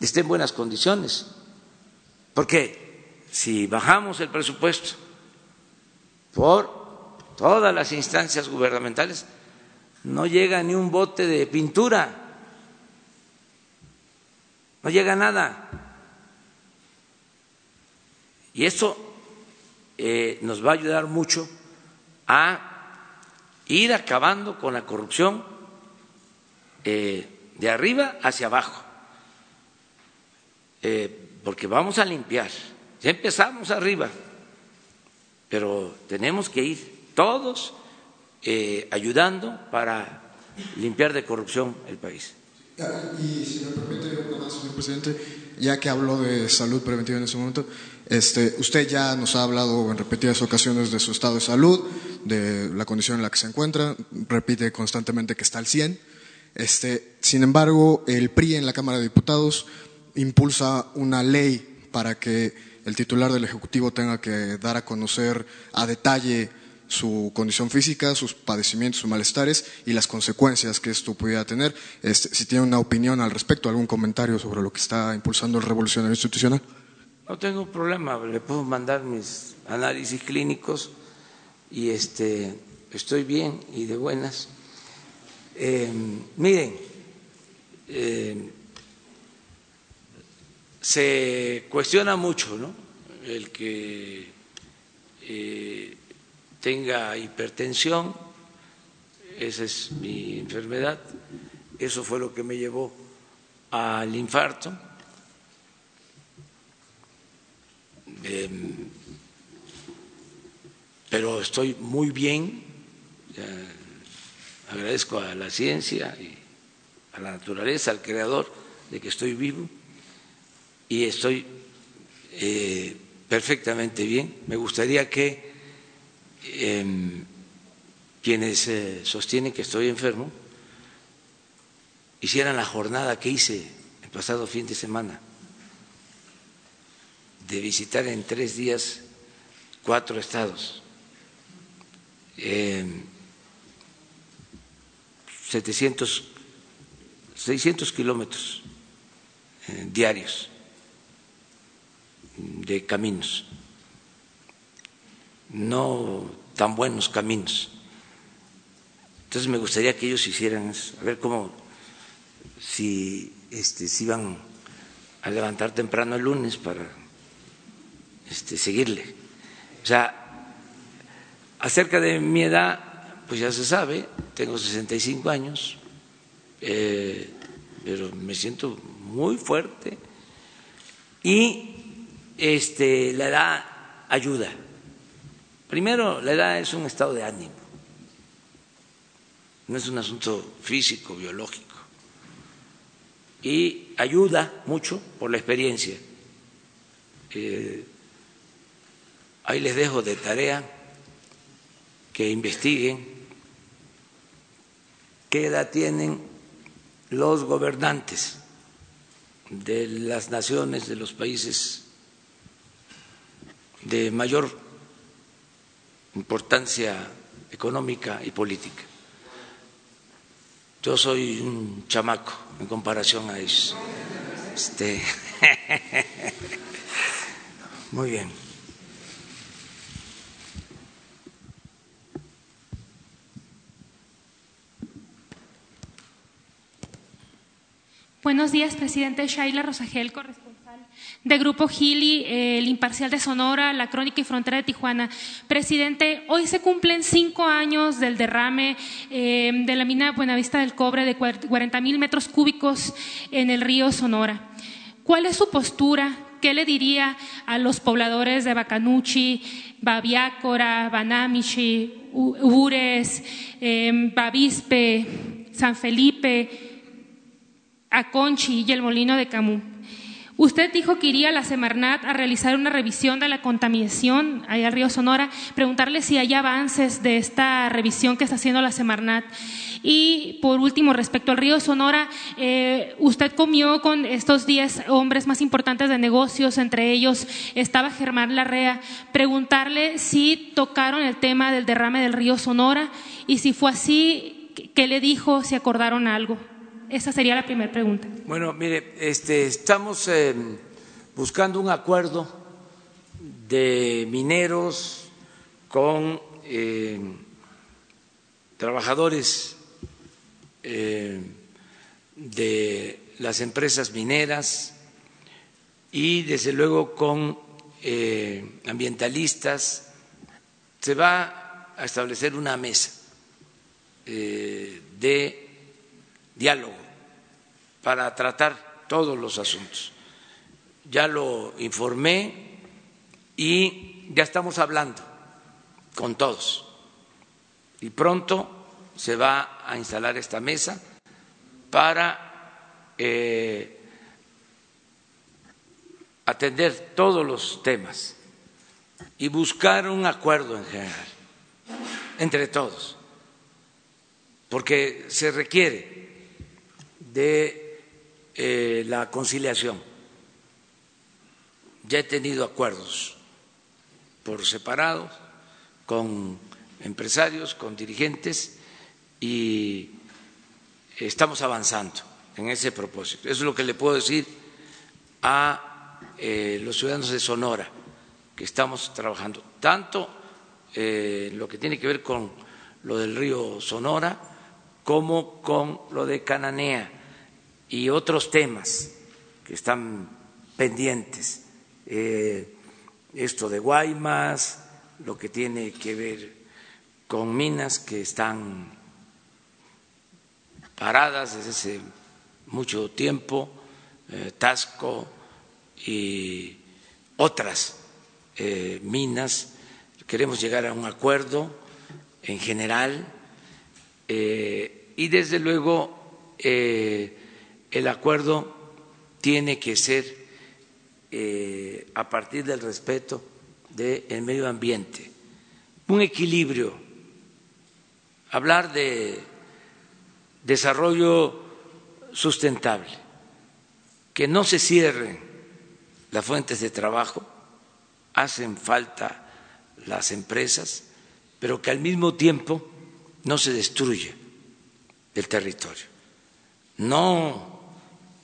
esté en buenas condiciones. Porque si bajamos el presupuesto por todas las instancias gubernamentales, no llega ni un bote de pintura, no llega nada. Y eso eh, nos va a ayudar mucho a ir acabando con la corrupción eh, de arriba hacia abajo, eh, porque vamos a limpiar. Ya empezamos arriba, pero tenemos que ir todos eh, ayudando para limpiar de corrupción el país. Y si me permite una más, señor presidente, ya que habló de salud preventiva en ese momento, este, usted ya nos ha hablado en repetidas ocasiones de su estado de salud, de la condición en la que se encuentra, repite constantemente que está al 100. Este, sin embargo, el PRI en la Cámara de Diputados impulsa una ley para que el titular del Ejecutivo tenga que dar a conocer a detalle su condición física, sus padecimientos, sus malestares y las consecuencias que esto pudiera tener. Este, si tiene una opinión al respecto, algún comentario sobre lo que está impulsando el revolucionario institucional. No tengo problema, le puedo mandar mis análisis clínicos y este, estoy bien y de buenas. Eh, miren, eh, se cuestiona mucho ¿no? el que eh, tenga hipertensión esa es mi enfermedad, eso fue lo que me llevó al infarto. Em, pero estoy muy bien, agradezco a la ciencia y a la naturaleza, al creador, de que estoy vivo y estoy eh, perfectamente bien. Me gustaría que em, quienes eh, sostienen que estoy enfermo hicieran la jornada que hice el pasado fin de semana de visitar en tres días cuatro estados, 700, 600 kilómetros eh, diarios de caminos, no tan buenos caminos. Entonces me gustaría que ellos hicieran eso, a ver cómo, si este, se iban a levantar temprano el lunes para este, seguirle. O sea, acerca de mi edad, pues ya se sabe, tengo 65 años, eh, pero me siento muy fuerte y este, la edad ayuda. Primero, la edad es un estado de ánimo, no es un asunto físico, biológico, y ayuda mucho por la experiencia. Eh, ahí les dejo de tarea que investiguen qué edad tienen los gobernantes de las naciones, de los países de mayor importancia económica y política. Yo soy un chamaco en comparación a ellos. Este, muy bien. Buenos días, presidente Shaila Rosagel, de Grupo Gili, el Imparcial de Sonora, La Crónica y Frontera de Tijuana. Presidente, hoy se cumplen cinco años del derrame eh, de la mina Buenavista del Cobre de 40 mil metros cúbicos en el río Sonora. ¿Cuál es su postura? ¿Qué le diría a los pobladores de Bacanuchi, Babiácora, Banamichi, Ures, eh, Bavispe, San Felipe, a Conchi y el Molino de Camú. Usted dijo que iría a la Semarnat a realizar una revisión de la contaminación allá al río Sonora, preguntarle si hay avances de esta revisión que está haciendo la Semarnat. Y por último, respecto al río Sonora, eh, usted comió con estos diez hombres más importantes de negocios, entre ellos estaba Germán Larrea, preguntarle si tocaron el tema del derrame del río Sonora y si fue así, ¿qué le dijo, si acordaron algo? Esa sería la primera pregunta. Bueno, mire, este, estamos eh, buscando un acuerdo de mineros con eh, trabajadores eh, de las empresas mineras y desde luego con ambientalistas. Se va a establecer una mesa de diálogo para tratar todos los asuntos. Ya lo informé y ya estamos hablando con todos. Y pronto se va a instalar esta mesa para eh, atender todos los temas y buscar un acuerdo en general entre todos, porque se requiere de eh, la conciliación. Ya he tenido acuerdos por separado con empresarios, con dirigentes y estamos avanzando en ese propósito. Eso es lo que le puedo decir a eh, los ciudadanos de Sonora, que estamos trabajando tanto en lo que tiene que ver con lo del río Sonora como con lo de Cananea y otros temas que están pendientes. Eh, esto de Guaymas, lo que tiene que ver con minas que están paradas desde hace mucho tiempo, eh, Tasco y otras eh, minas. Queremos llegar a un acuerdo en general y desde luego el acuerdo tiene que ser a partir del respeto del medio ambiente, un equilibrio, hablar de desarrollo sustentable, que no se cierren las fuentes de trabajo, hacen falta las empresas, pero que al mismo tiempo no se destruya el territorio. No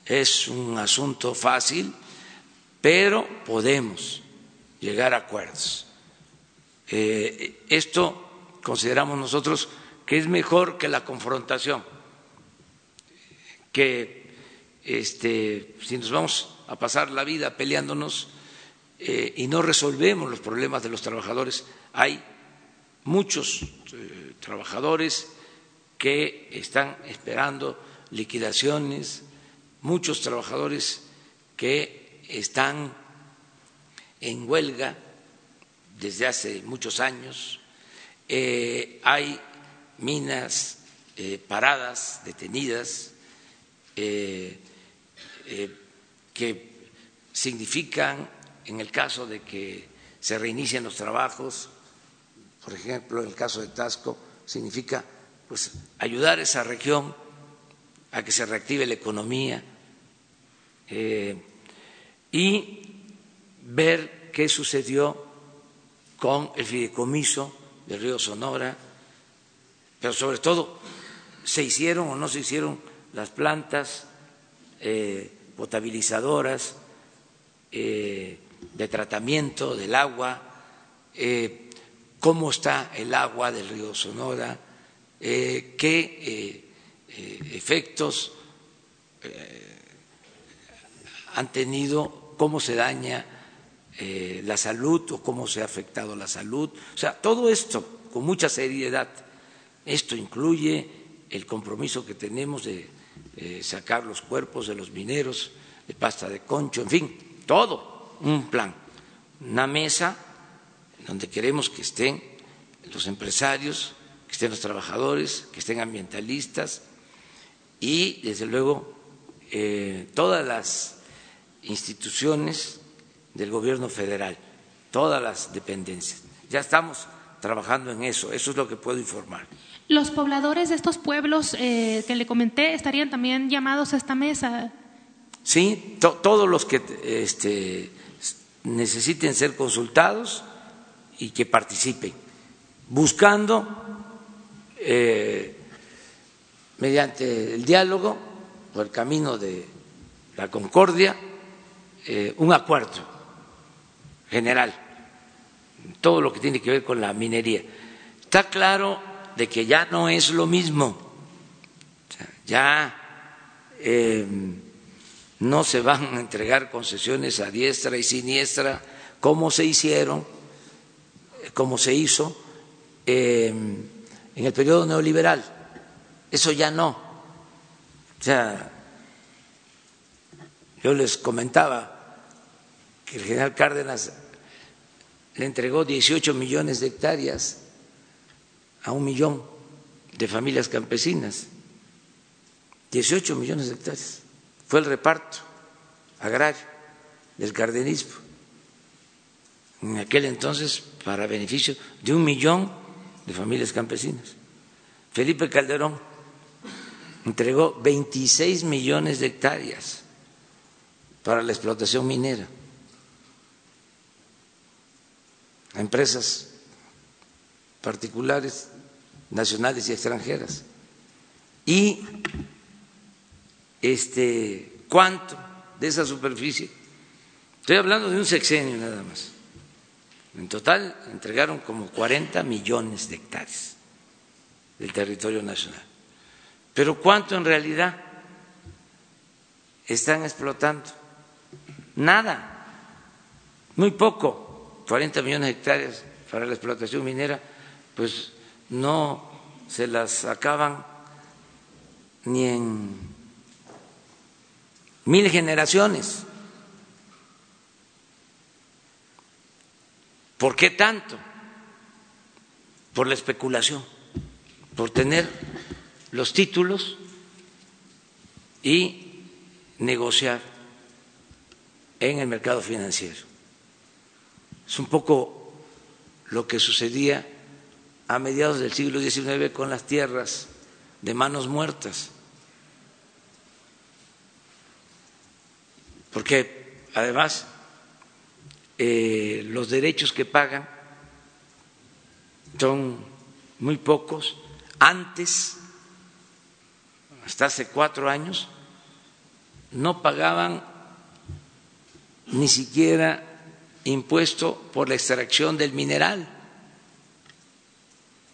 es un asunto fácil, pero podemos llegar a acuerdos. Eh, esto consideramos nosotros que es mejor que la confrontación, que este, si nos vamos a pasar la vida peleándonos eh, y no resolvemos los problemas de los trabajadores, hay muchos eh, trabajadores que están esperando liquidaciones, muchos trabajadores que están en huelga desde hace muchos años, eh, hay minas eh, paradas, detenidas, eh, que significan, en el caso de que se reinicien los trabajos, por ejemplo, en el caso de Tasco, significa pues, ayudar a esa región a que se reactive la economía y ver qué sucedió con el fideicomiso del río Sonora, pero sobre todo se hicieron o no se hicieron las plantas eh, potabilizadoras eh, de tratamiento del agua, eh, cómo está el agua del río Sonora, qué efectos han tenido, cómo se daña eh, la salud o cómo se ha afectado la salud. O sea, todo esto con mucha seriedad. Esto incluye el compromiso que tenemos de eh, sacar los cuerpos de los mineros de pasta de concho, en fin, todo un plan, una mesa donde queremos que estén los empresarios, que estén los trabajadores, que estén ambientalistas y, desde luego, eh, todas las instituciones del gobierno federal, todas las dependencias. Ya estamos trabajando en eso, eso es lo que puedo informar. Los pobladores de estos pueblos eh, que le comenté estarían también llamados a esta mesa. Sí, todos los que este, necesiten ser consultados y que participen, buscando eh, mediante el diálogo o el camino de la concordia eh, un acuerdo general, todo lo que tiene que ver con la minería. Está claro de que ya no es lo mismo, ya eh, no se van a entregar concesiones a diestra y siniestra como se hicieron, como se hizo eh, en el periodo neoliberal. Eso ya no. O sea, yo les comentaba que el general Cárdenas le entregó 18 millones de hectáreas a un millón de familias campesinas. 18 millones de hectáreas. Fue el reparto agrario del cardenismo. En aquel entonces, para beneficio de un millón de familias campesinas. Felipe Calderón entregó 26 millones de hectáreas para la explotación minera. A empresas particulares, nacionales y extranjeras. Y este cuánto de esa superficie, estoy hablando de un sexenio nada más. En total entregaron como 40 millones de hectáreas del territorio nacional. Pero ¿cuánto en realidad están explotando? Nada, muy poco. 40 millones de hectáreas para la explotación minera, pues no se las acaban ni en mil generaciones. ¿Por qué tanto? Por la especulación, por tener los títulos y negociar en el mercado financiero. Es un poco lo que sucedía a mediados del siglo XIX con las tierras de manos muertas. Porque además eh, los derechos que pagan son muy pocos. Antes, hasta hace cuatro años, no pagaban ni siquiera impuesto por la extracción del mineral.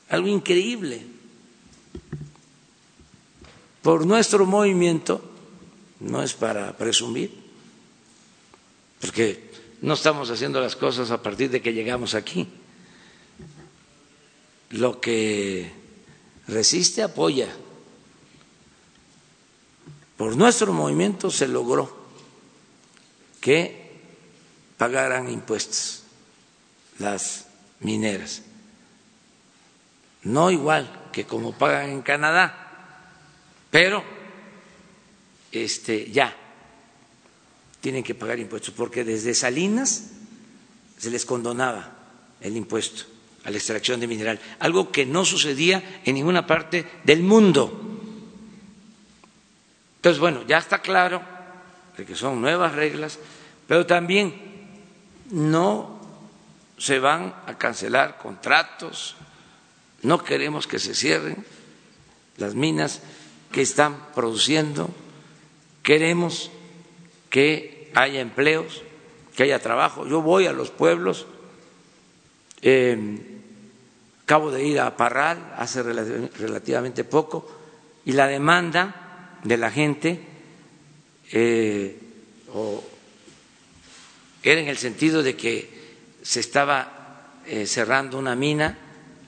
Algo increíble. Por nuestro movimiento, no es para presumir, porque no estamos haciendo las cosas a partir de que llegamos aquí. Lo que resiste apoya. Por nuestro movimiento se logró que pagaran impuestos las mineras. No igual que como pagan en Canadá, pero este ya tienen que pagar impuestos, porque desde Salinas se les condonaba el impuesto a la extracción de mineral, algo que no sucedía en ninguna parte del mundo. Entonces, bueno, ya está claro de que son nuevas reglas, pero también no se van a cancelar contratos, no queremos que se cierren las minas que están produciendo, queremos que haya empleos, que haya trabajo. Yo voy a los pueblos, eh, acabo de ir a Parral hace relativamente poco, y la demanda de la gente eh, era en el sentido de que se estaba eh, cerrando una mina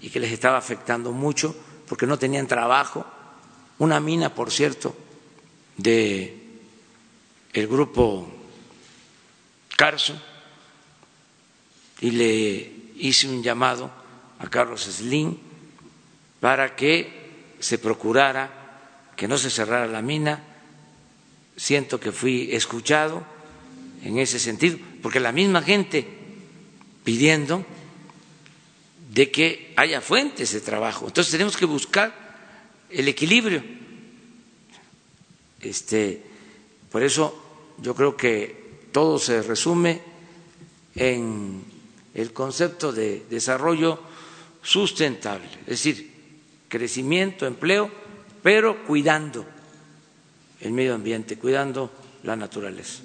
y que les estaba afectando mucho porque no tenían trabajo. Una mina, por cierto, de el grupo Carso y le hice un llamado a Carlos Slim para que se procurara que no se cerrara la mina. Siento que fui escuchado en ese sentido, porque la misma gente pidiendo de que haya fuentes de trabajo. Entonces tenemos que buscar el equilibrio. Este, por eso yo creo que todo se resume en el concepto de desarrollo sustentable, es decir, crecimiento, empleo, pero cuidando el medio ambiente, cuidando la naturaleza.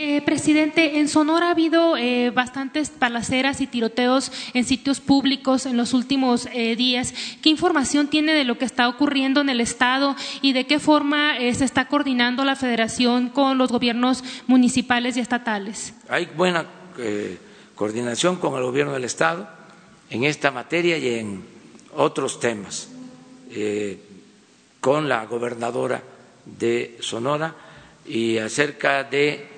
Eh, presidente, en Sonora ha habido eh, bastantes palaceras y tiroteos en sitios públicos en los últimos eh, días. ¿Qué información tiene de lo que está ocurriendo en el Estado y de qué forma se está coordinando la Federación con los gobiernos municipales y estatales? Hay buena coordinación con el gobierno del Estado en esta materia y en otros temas, con la gobernadora de Sonora y acerca de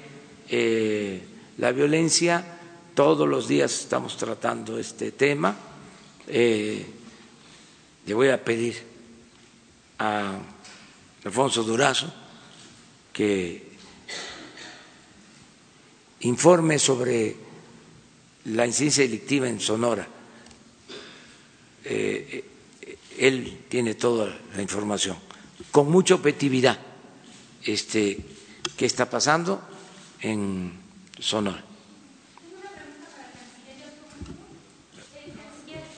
eh, la violencia. Todos los días estamos tratando este tema. Eh, le voy a pedir a Alfonso Durazo que informe sobre la incidencia delictiva en Sonora. Eh, él tiene toda la información, con mucha objetividad, este, qué está pasando en Sonora.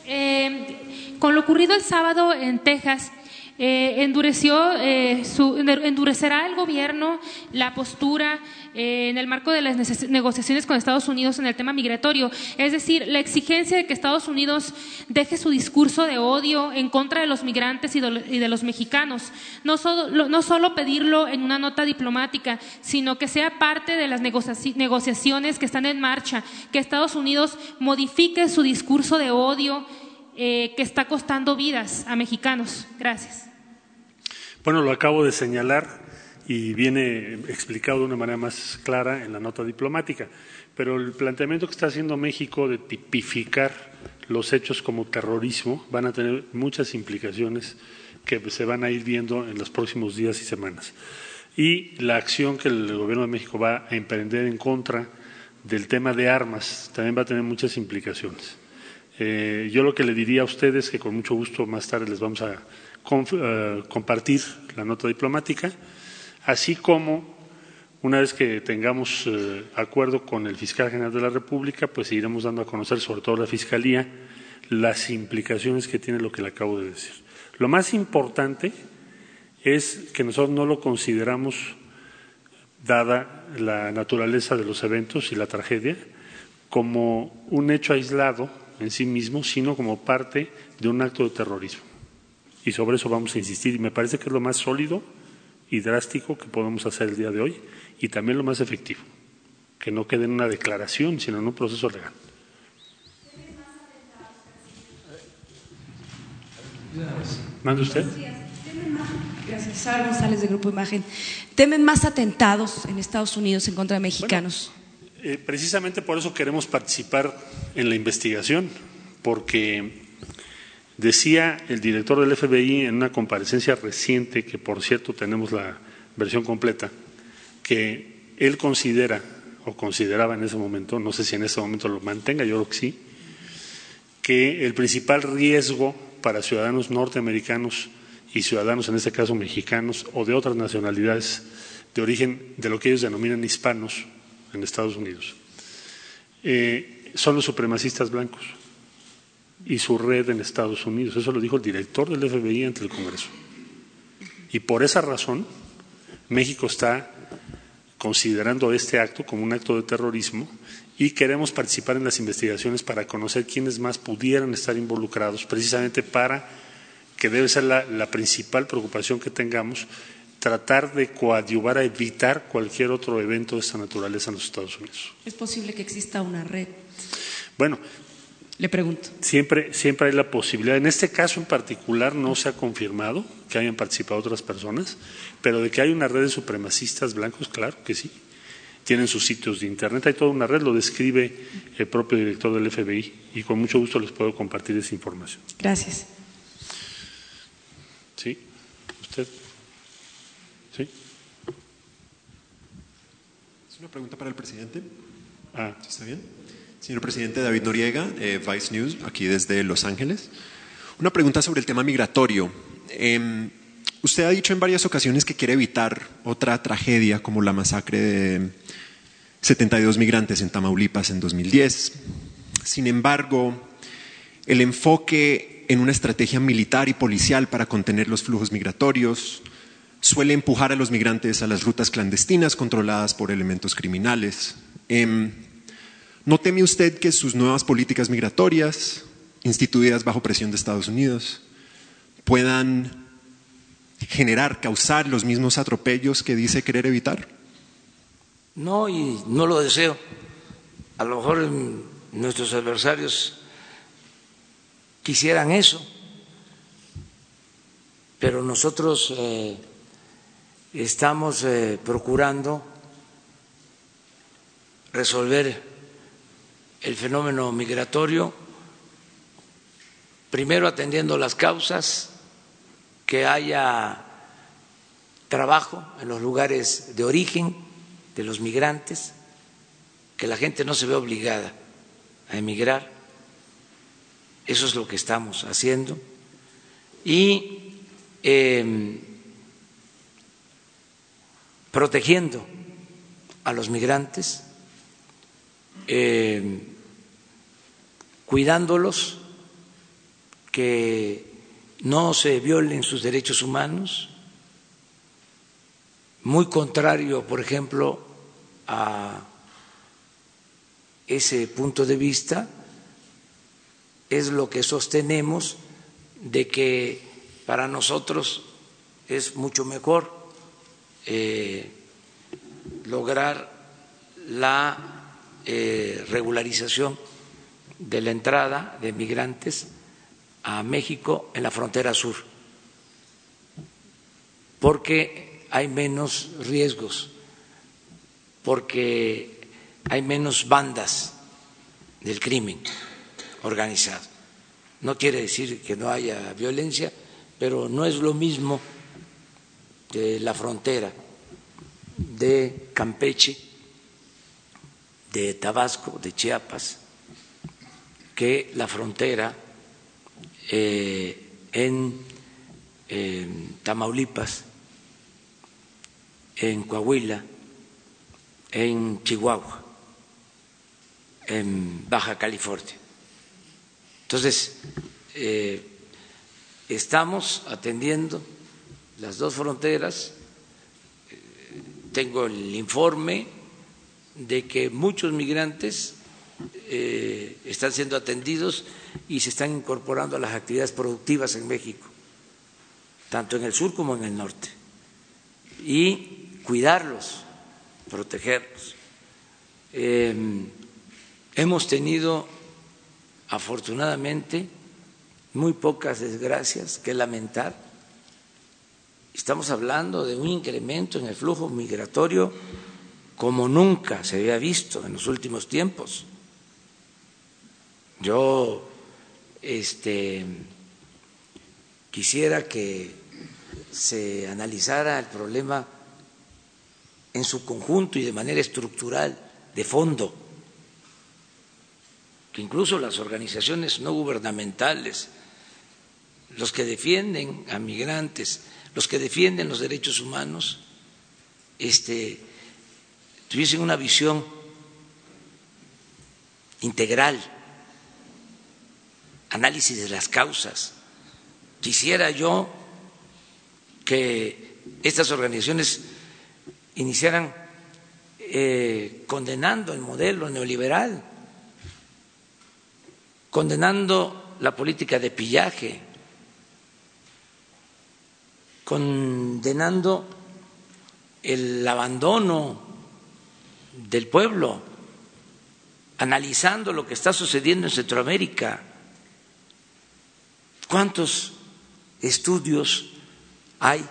Eh, con lo ocurrido el sábado en Texas, eh, endureció, eh, su, endurecerá el gobierno la postura en el marco de las negociaciones con Estados Unidos en el tema migratorio. Es decir, la exigencia de que Estados Unidos deje su discurso de odio en contra de los migrantes y de los mexicanos. No solo, no solo pedirlo en una nota diplomática, sino que sea parte de las negociaciones que están en marcha, que Estados Unidos modifique su discurso de odio eh, que está costando vidas a mexicanos. Gracias. Bueno, lo acabo de señalar y viene explicado de una manera más clara en la nota diplomática, pero el planteamiento que está haciendo México de tipificar los hechos como terrorismo van a tener muchas implicaciones que se van a ir viendo en los próximos días y semanas. Y la acción que el Gobierno de México va a emprender en contra del tema de armas también va a tener muchas implicaciones. Eh, yo lo que le diría a ustedes, que con mucho gusto más tarde les vamos a eh, compartir la nota diplomática, así como una vez que tengamos eh, acuerdo con el fiscal general de la República, pues seguiremos dando a conocer, sobre todo la Fiscalía, las implicaciones que tiene lo que le acabo de decir. Lo más importante es que nosotros no lo consideramos, dada la naturaleza de los eventos y la tragedia, como un hecho aislado en sí mismo, sino como parte de un acto de terrorismo. Y sobre eso vamos a insistir. Y me parece que es lo más sólido y drástico que podemos hacer el día de hoy y también lo más efectivo, que no quede en una declaración, sino en un proceso legal. ¿Manda usted? Gracias. Sara González, de Grupo Imagen. ¿Temen más atentados en Estados Unidos en contra de mexicanos? Eh, precisamente por eso queremos participar en la investigación, porque decía el director del FBI en una comparecencia reciente, que por cierto tenemos la versión completa, que él considera o consideraba en ese momento, no sé si en ese momento lo mantenga, yo creo que sí, que el principal riesgo para ciudadanos norteamericanos y ciudadanos, en este caso mexicanos o de otras nacionalidades de origen de lo que ellos denominan hispanos en Estados Unidos, eh, son los supremacistas blancos y su red en Estados Unidos. Eso lo dijo el director del FBI ante el Congreso. Y por esa razón, México está considerando este acto como un acto de terrorismo y queremos participar en las investigaciones para conocer quiénes más pudieran estar involucrados, precisamente para que debe ser la, la principal preocupación que tengamos, tratar de coadyuvar a evitar cualquier otro evento de esta naturaleza en los Estados Unidos. ¿Es posible que exista una red? Bueno, le pregunto. Siempre, siempre hay la posibilidad. En este caso en particular no se ha confirmado que hayan participado otras personas, pero de que hay una red de supremacistas blancos, claro que sí. Tienen sus sitios de internet, hay toda una red, lo describe el propio director del FBI y con mucho gusto les puedo compartir esa información. Gracias. ¿Sí? ¿Usted? ¿Sí? Es una pregunta para el presidente. Ah. ¿Está bien? Señor presidente David Noriega, eh, Vice News, aquí desde Los Ángeles. Una pregunta sobre el tema migratorio. Em, usted ha dicho en varias ocasiones que quiere evitar otra tragedia como la masacre de 72 migrantes en Tamaulipas en 2010. Sin embargo, el enfoque en una estrategia militar y policial para contener los flujos migratorios suele empujar a los migrantes a las rutas clandestinas controladas por elementos criminales. Em, ¿No teme usted que sus nuevas políticas migratorias, instituidas bajo presión de Estados Unidos, puedan generar, causar los mismos atropellos que dice querer evitar? No, y no lo deseo. A lo mejor nuestros adversarios quisieran eso, pero nosotros eh, estamos eh, procurando resolver el fenómeno migratorio, primero atendiendo las causas, que haya trabajo en los lugares de origen de los migrantes, que la gente no se vea obligada a emigrar. Eso es lo que estamos haciendo. Y em, protegiendo a los migrantes. Eh, cuidándolos, que no se violen sus derechos humanos, muy contrario, por ejemplo, a ese punto de vista, es lo que sostenemos de que para nosotros es mucho mejor eh, lograr la eh, regularización de la entrada de migrantes a México en la frontera sur. porque hay menos riesgos, porque hay menos bandas del crimen organizado. No quiere decir que no haya violencia, pero no es lo mismo de la frontera de Campeche, de Tabasco, de Chiapas, que la frontera eh, en, Tamaulipas, en Coahuila, en Chihuahua, en Baja California. Entonces, eh, estamos atendiendo las dos fronteras. Tengo el informe de que muchos migrantes eh, están siendo atendidos y se están incorporando a las actividades productivas en México, tanto en el sur como en el norte. Y cuidarlos, protegerlos. Em, hemos tenido, afortunadamente, muy pocas desgracias que lamentar. Estamos hablando de un incremento en el flujo migratorio como nunca se había visto en los últimos tiempos. Yo este, quisiera que se analizara el problema en su conjunto y de manera estructural, de fondo, que incluso las organizaciones no gubernamentales, los que defienden a migrantes, los que defienden los derechos humanos, este, tuviesen una visión integral análisis de las causas. Quisiera yo que estas organizaciones iniciaran eh, condenando el modelo neoliberal, condenando la política de pillaje, condenando el abandono del pueblo, analizando lo que está sucediendo en Centroamérica ¿Cuántos estudios hay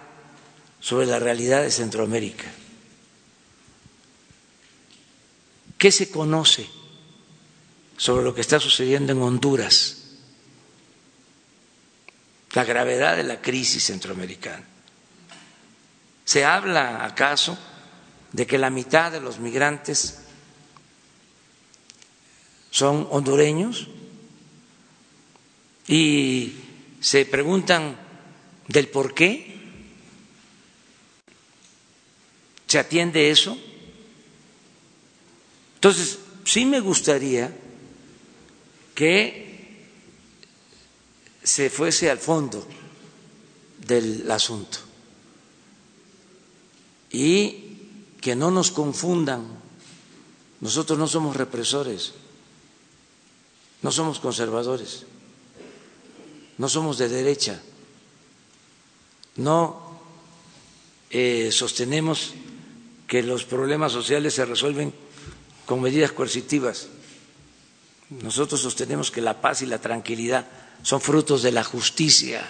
sobre la realidad de Centroamérica? ¿Qué se conoce sobre lo que está sucediendo en Honduras? La gravedad de la crisis centroamericana. ¿Se habla acaso de que la mitad de los migrantes son hondureños? Y se preguntan del por qué se atiende eso. Entonces, sí me gustaría que se fuese al fondo del asunto y que no nos confundan. Nosotros no somos represores, no somos conservadores no somos de derecha, no eh, sostenemos que los problemas sociales se resuelven con medidas coercitivas. Nosotros sostenemos que la paz y la tranquilidad son frutos de la justicia.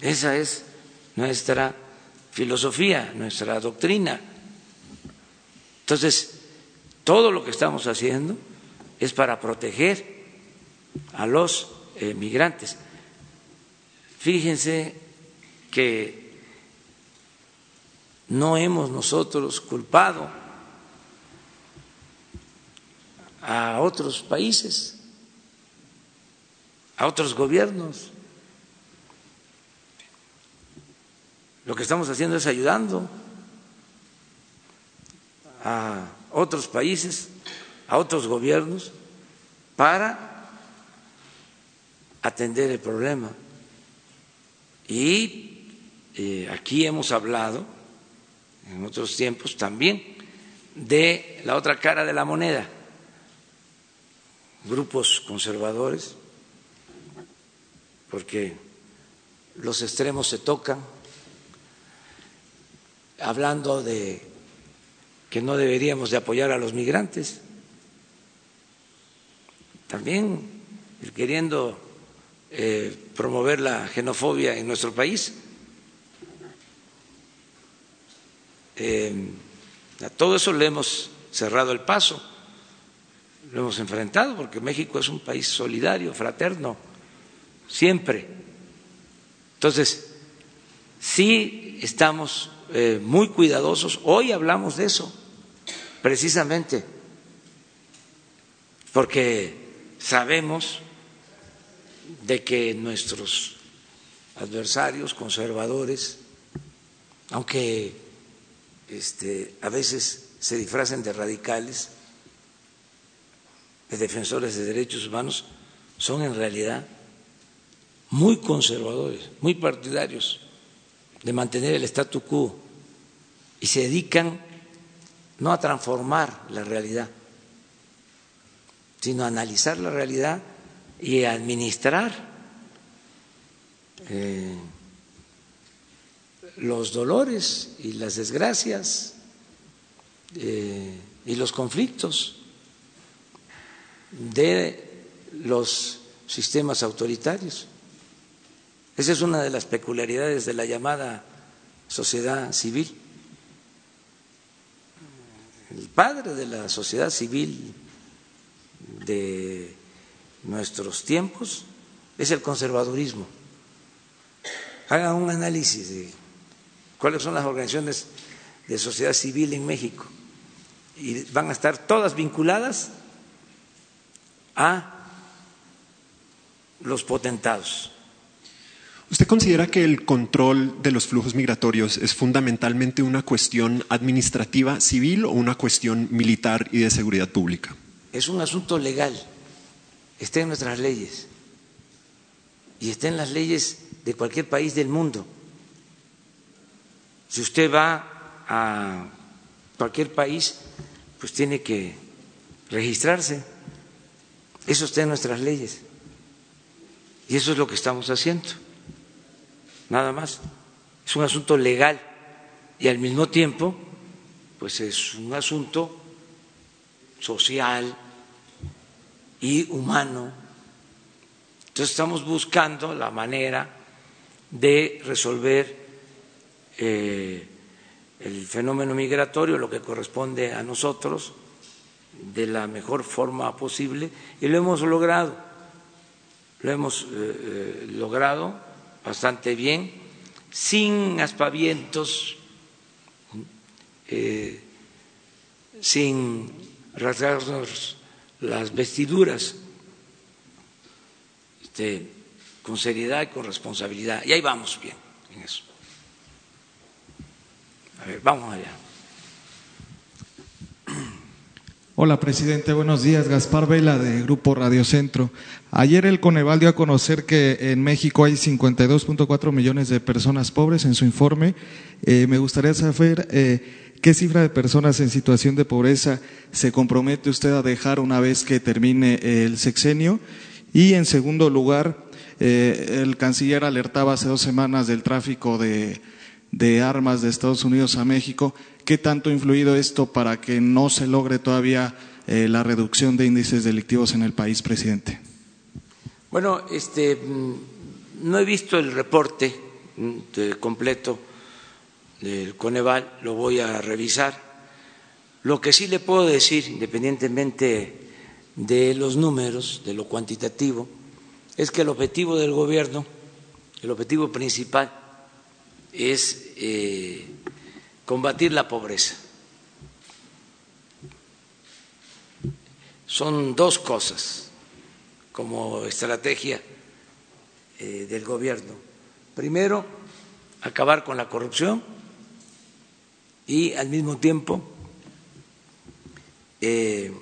Esa es nuestra filosofía, nuestra doctrina. Entonces, todo lo que estamos haciendo es para proteger a los eh, migrantes. Fíjense que no hemos nosotros culpado a otros países, a otros gobiernos. Lo que estamos haciendo es ayudando a otros países, a otros gobiernos, para atender el problema. Y eh, aquí hemos hablado, en otros tiempos también, de la otra cara de la moneda, grupos conservadores, porque los extremos se tocan, hablando de que no deberíamos de apoyar a los migrantes, también queriendo eh, promover la xenofobia en nuestro país. Eh, a todo eso le hemos cerrado el paso, lo hemos enfrentado, porque México es un país solidario, fraterno, siempre. Entonces, sí estamos eh, muy cuidadosos. Hoy hablamos de eso, precisamente, porque sabemos de que nuestros adversarios conservadores, aunque este, a veces se disfracen de radicales, de defensores de derechos humanos, son en realidad muy conservadores, muy partidarios de mantener el statu quo y se dedican no a transformar la realidad, sino a analizar la realidad y administrar eh, los dolores y las desgracias eh, y los conflictos de los sistemas autoritarios. Esa es una de las peculiaridades de la llamada sociedad civil. El padre de la sociedad civil de nuestros tiempos es el conservadurismo. Haga un análisis de cuáles son las organizaciones de sociedad civil en México y van a estar todas vinculadas a los potentados. ¿Usted considera que el control de los flujos migratorios es fundamentalmente una cuestión administrativa civil o una cuestión militar y de seguridad pública? Es un asunto legal, está en nuestras leyes y está en las leyes de cualquier país del mundo. Si usted va a cualquier país, pues tiene que registrarse. Eso está en nuestras leyes. Y eso es lo que estamos haciendo nada más. Es un asunto legal y al mismo tiempo, pues es un asunto social y humano. Entonces estamos buscando la manera de resolver eh, el fenómeno migratorio, lo que corresponde a nosotros, de la mejor forma posible y lo hemos logrado, lo hemos eh, eh, logrado bastante bien, sin aspavientos, sin rasgarnos las vestiduras, este, con seriedad y con responsabilidad. Y ahí vamos bien en eso. A ver, vamos allá. Hola, presidente. Buenos días. Gaspar Vela, de Grupo Radio Centro. Ayer el Coneval dio a conocer que en México hay 52.4 millones de personas pobres en su informe. Eh, me gustaría saber eh, qué cifra de personas en situación de pobreza se compromete usted a dejar una vez que termine el sexenio. Y en segundo lugar, eh, el canciller alertaba hace dos semanas del tráfico de armas de Estados Unidos a México. ¿Qué tanto ha influido esto para que no se logre todavía eh, la reducción de índices delictivos en el país, presidente? Bueno, este, mm, no he visto el reporte mm, completo del Coneval, lo voy a revisar. Lo que sí le puedo decir, independientemente de los números, de lo cuantitativo, es que el objetivo del gobierno, el objetivo principal, es eh, combatir la pobreza. Son dos cosas como estrategia eh, del gobierno. Primero, acabar con la corrupción y al mismo tiempo eh,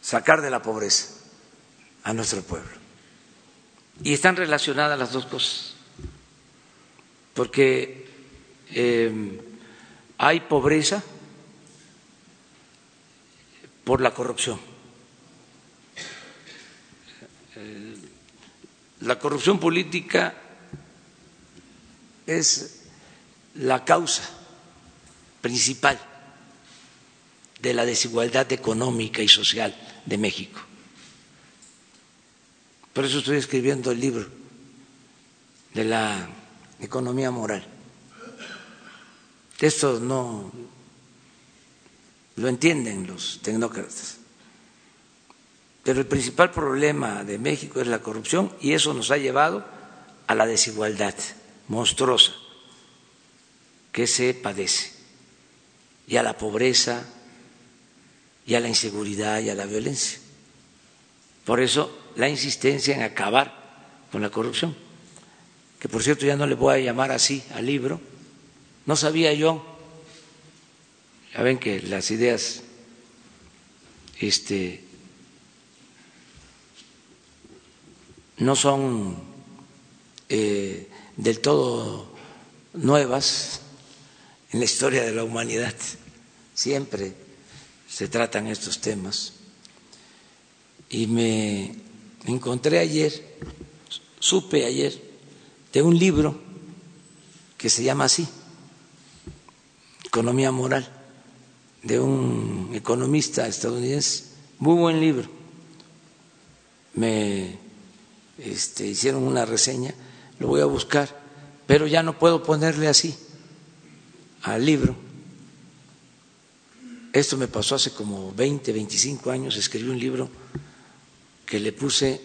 sacar de la pobreza a nuestro pueblo. Y están relacionadas las dos cosas porque eh, hay pobreza por la corrupción. La corrupción política es la causa principal de la desigualdad económica y social de México. Por eso estoy escribiendo el libro de la economía moral, Esto no lo entienden los tecnócratas. Pero el principal problema de México es la corrupción y eso nos ha llevado a la desigualdad monstruosa que se padece. Y a la pobreza y a la inseguridad y a la violencia. Por eso la insistencia en acabar con la corrupción, que por cierto ya no le voy a llamar así al libro, no sabía yo, ya ven que las ideas este, no son eh, del todo nuevas en la historia de la humanidad, siempre se tratan estos temas. Y me encontré ayer, supe ayer, de un libro que se llama así, Economía Moral, de un economista estadounidense, muy buen libro. Me este, hicieron una reseña, lo voy a buscar, pero ya no puedo ponerle así al libro. Esto me pasó hace como 20, 25 años, escribí un libro que le puse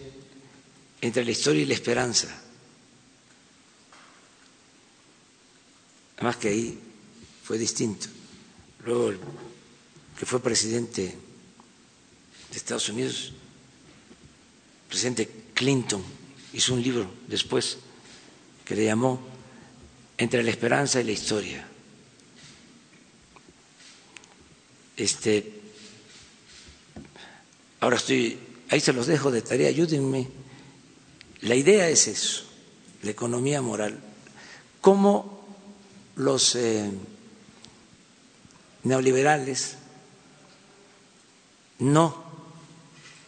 entre la historia y la esperanza. Además que ahí fue distinto. Luego, el que fue presidente de Estados Unidos, presidente Clinton, hizo un libro después que le llamó Entre la esperanza y la historia. Este, ahora estoy, ahí se los dejo de tarea, ayúdenme. La idea es eso, la economía moral. ¿Cómo los eh, neoliberales no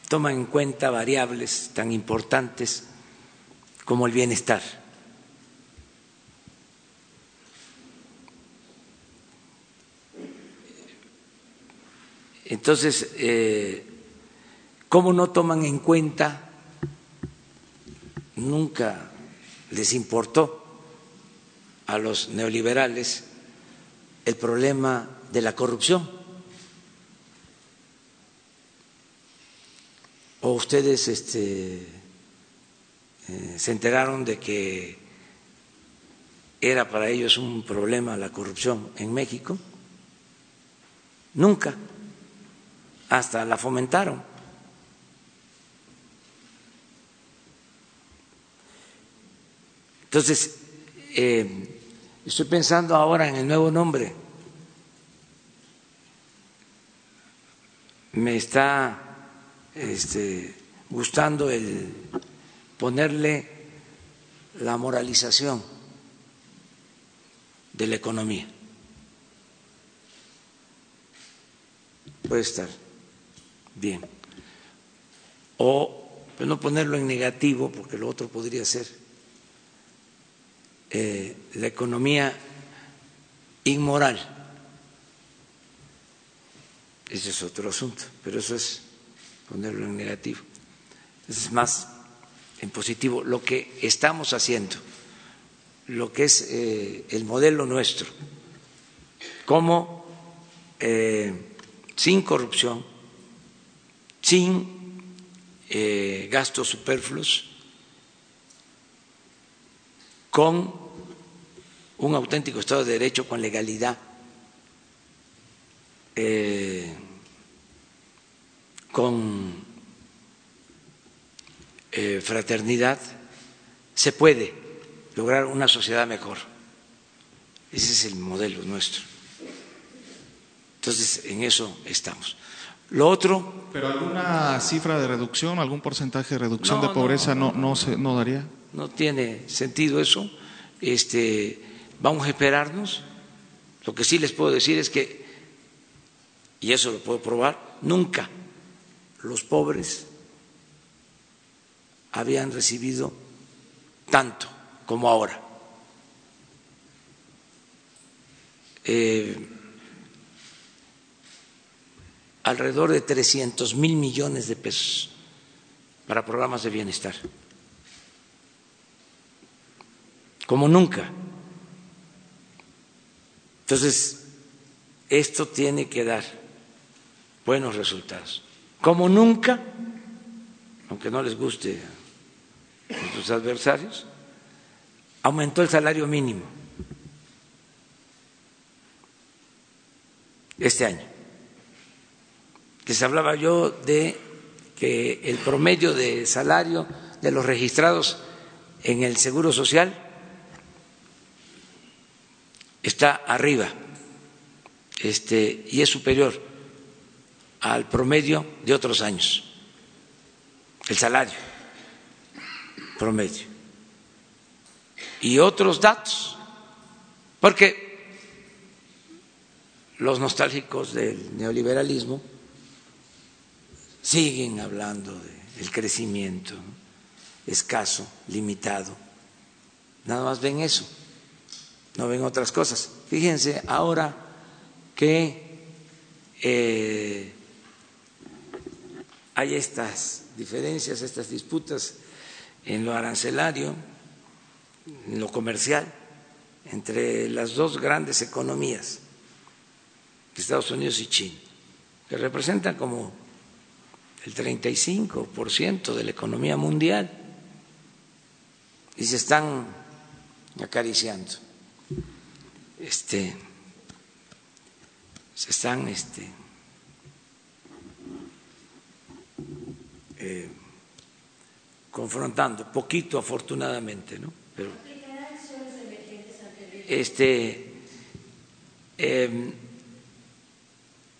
toman en cuenta variables tan importantes como el bienestar. Entonces, eh, ¿cómo no toman en cuenta? Nunca les importó a los neoliberales el problema de la corrupción. ¿O ustedes este, eh, se enteraron de que era para ellos un problema la corrupción en México? Nunca, hasta la fomentaron. Entonces, eh, Estoy pensando ahora en el nuevo nombre. Me está este, gustando el ponerle la moralización de la economía. Puede estar bien. O pues, no ponerlo en negativo, porque lo otro podría ser eh, la economía inmoral. Ese es otro asunto, pero eso es ponerlo en negativo. Es más en positivo lo que estamos haciendo, lo que es eh, el modelo nuestro, como eh, sin corrupción, sin gastos superfluos, con un auténtico Estado de Derecho con legalidad, eh, con eh, fraternidad, se puede lograr una sociedad mejor. Ese es el modelo nuestro. Entonces, en eso estamos. Lo otro. ¿Pero alguna cifra de reducción, algún porcentaje de reducción de pobreza no, no, se, no daría? No tiene sentido eso. Este, Vamos a esperarnos. Lo que sí les puedo decir es que, y eso lo puedo probar, nunca los pobres habían recibido tanto como ahora. Eh, alrededor de 300 mil millones de pesos para programas de bienestar, como nunca. Entonces, esto tiene que dar buenos resultados. Como nunca, aunque no les guste a sus adversarios, aumentó el salario mínimo este año. Les hablaba yo de que el promedio de salario de los registrados en el Seguro Social está arriba este, y es superior al promedio de otros años, el salario promedio. Y otros datos, porque los nostálgicos del neoliberalismo siguen hablando del crecimiento escaso, limitado. Nada más ven eso, no ven otras cosas. Fíjense ahora que eh, hay estas diferencias, estas disputas en lo arancelario, en lo comercial, entre las dos grandes economías, Estados Unidos y China, que representan como el 35% de la economía mundial y se están acariciando. Este, se están este, eh, confrontando, poquito afortunadamente, ¿no? Pero, este, eh,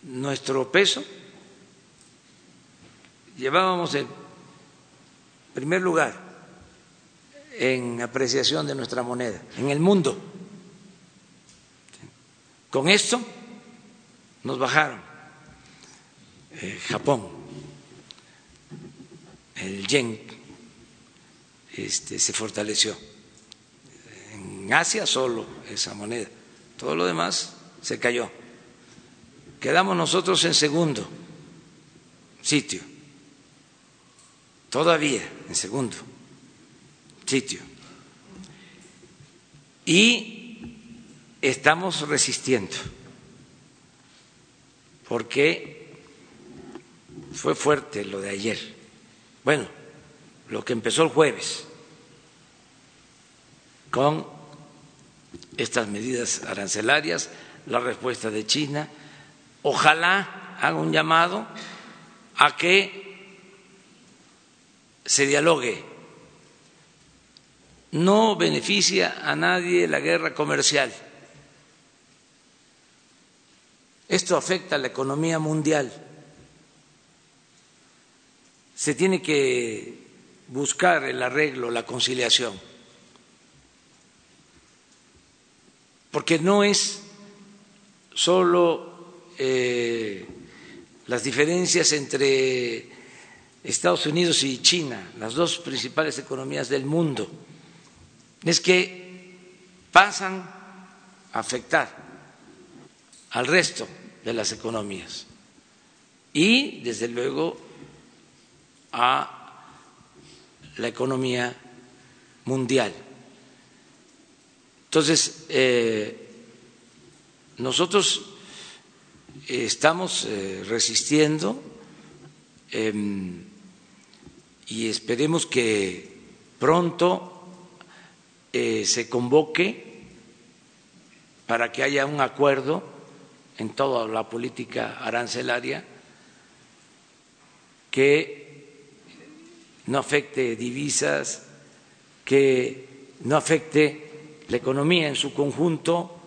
nuestro peso, llevábamos el primer lugar en apreciación de nuestra moneda en el mundo. Con esto nos bajaron eh, Japón, el yen este, se fortaleció. En Asia solo esa moneda, todo lo demás se cayó. Quedamos nosotros en segundo sitio, todavía en segundo sitio. Y estamos resistiendo, porque fue fuerte lo de ayer. Bueno, lo que empezó el jueves con estas medidas arancelarias, la respuesta de China. Ojalá haga un llamado a que se dialogue no beneficia a nadie la guerra comercial. Esto afecta a la economía mundial. Se tiene que buscar el arreglo, la conciliación, porque no es solo eh, las diferencias entre Estados Unidos y China, las dos principales economías del mundo es que pasan a afectar al resto de las economías y, desde luego, a la economía mundial. Entonces, eh, nosotros estamos eh, resistiendo em, y esperemos que pronto eh, se convoque para que haya un acuerdo en toda la política arancelaria que no afecte divisas, que no afecte la economía en su conjunto.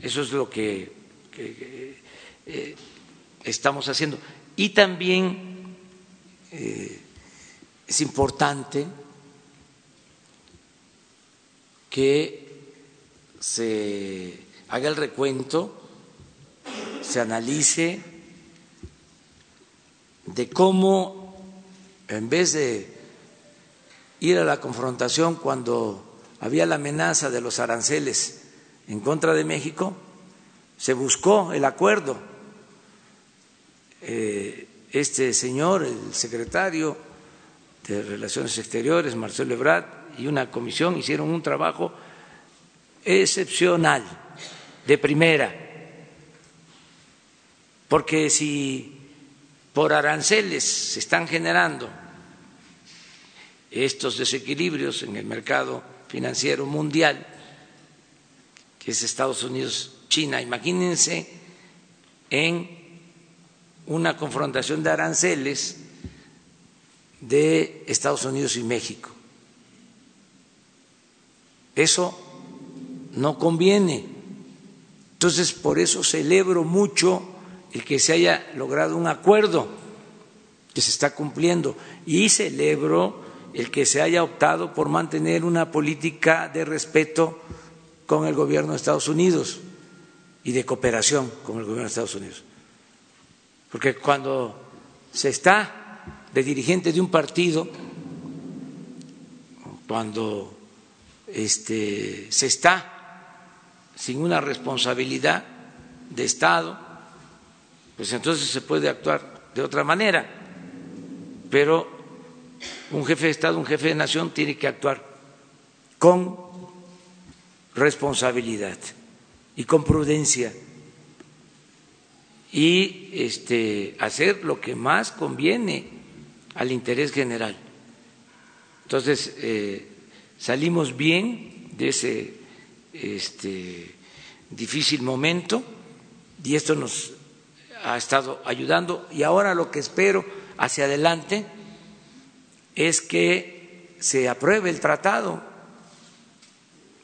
Eso es lo que, eh, estamos haciendo. Y también eh, es importante que se haga el recuento, se analice de cómo, en vez de ir a la confrontación cuando había la amenaza de los aranceles en contra de México, se buscó el acuerdo. Eh, este señor, el secretario de Relaciones Exteriores, Marcelo Ebrard, y una comisión hicieron un trabajo excepcional, de primera, porque si por aranceles se están generando estos desequilibrios en el mercado financiero mundial, que es Estados Unidos, China, imagínense en una confrontación de aranceles de Estados Unidos y México. Eso no conviene. Entonces, por eso celebro mucho el que se haya logrado un acuerdo que se está cumpliendo y celebro el que se haya optado por mantener una política de respeto con el gobierno de Estados Unidos y de cooperación con el gobierno de Estados Unidos. Porque cuando se está de dirigente de un partido, cuando este, se está sin una responsabilidad de Estado, pues entonces se puede actuar de otra manera. Pero un jefe de Estado, un jefe de nación tiene que actuar con responsabilidad y con prudencia y este, hacer lo que más conviene al interés general. Entonces, eh, salimos bien de ese este, difícil momento y esto nos ha estado ayudando y ahora lo que espero hacia adelante es que se apruebe el tratado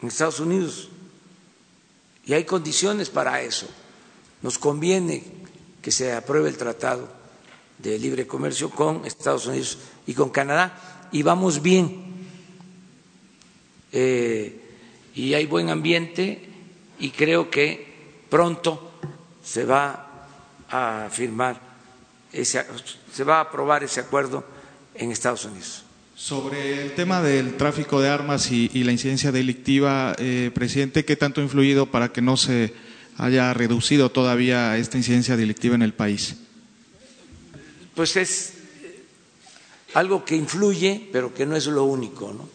en Estados Unidos y hay condiciones para eso. Nos conviene que se apruebe el tratado de libre comercio con Estados Unidos y con Canadá y vamos bien. Eh, y hay buen ambiente y creo que pronto se va a firmar ese, se va a aprobar ese acuerdo en Estados Unidos. Sobre el tema del tráfico de armas y, la incidencia delictiva, eh, presidente, ¿qué tanto ha influido para que no se haya reducido todavía esta incidencia delictiva en el país? Pues es algo que influye, pero que no es lo único, ¿no?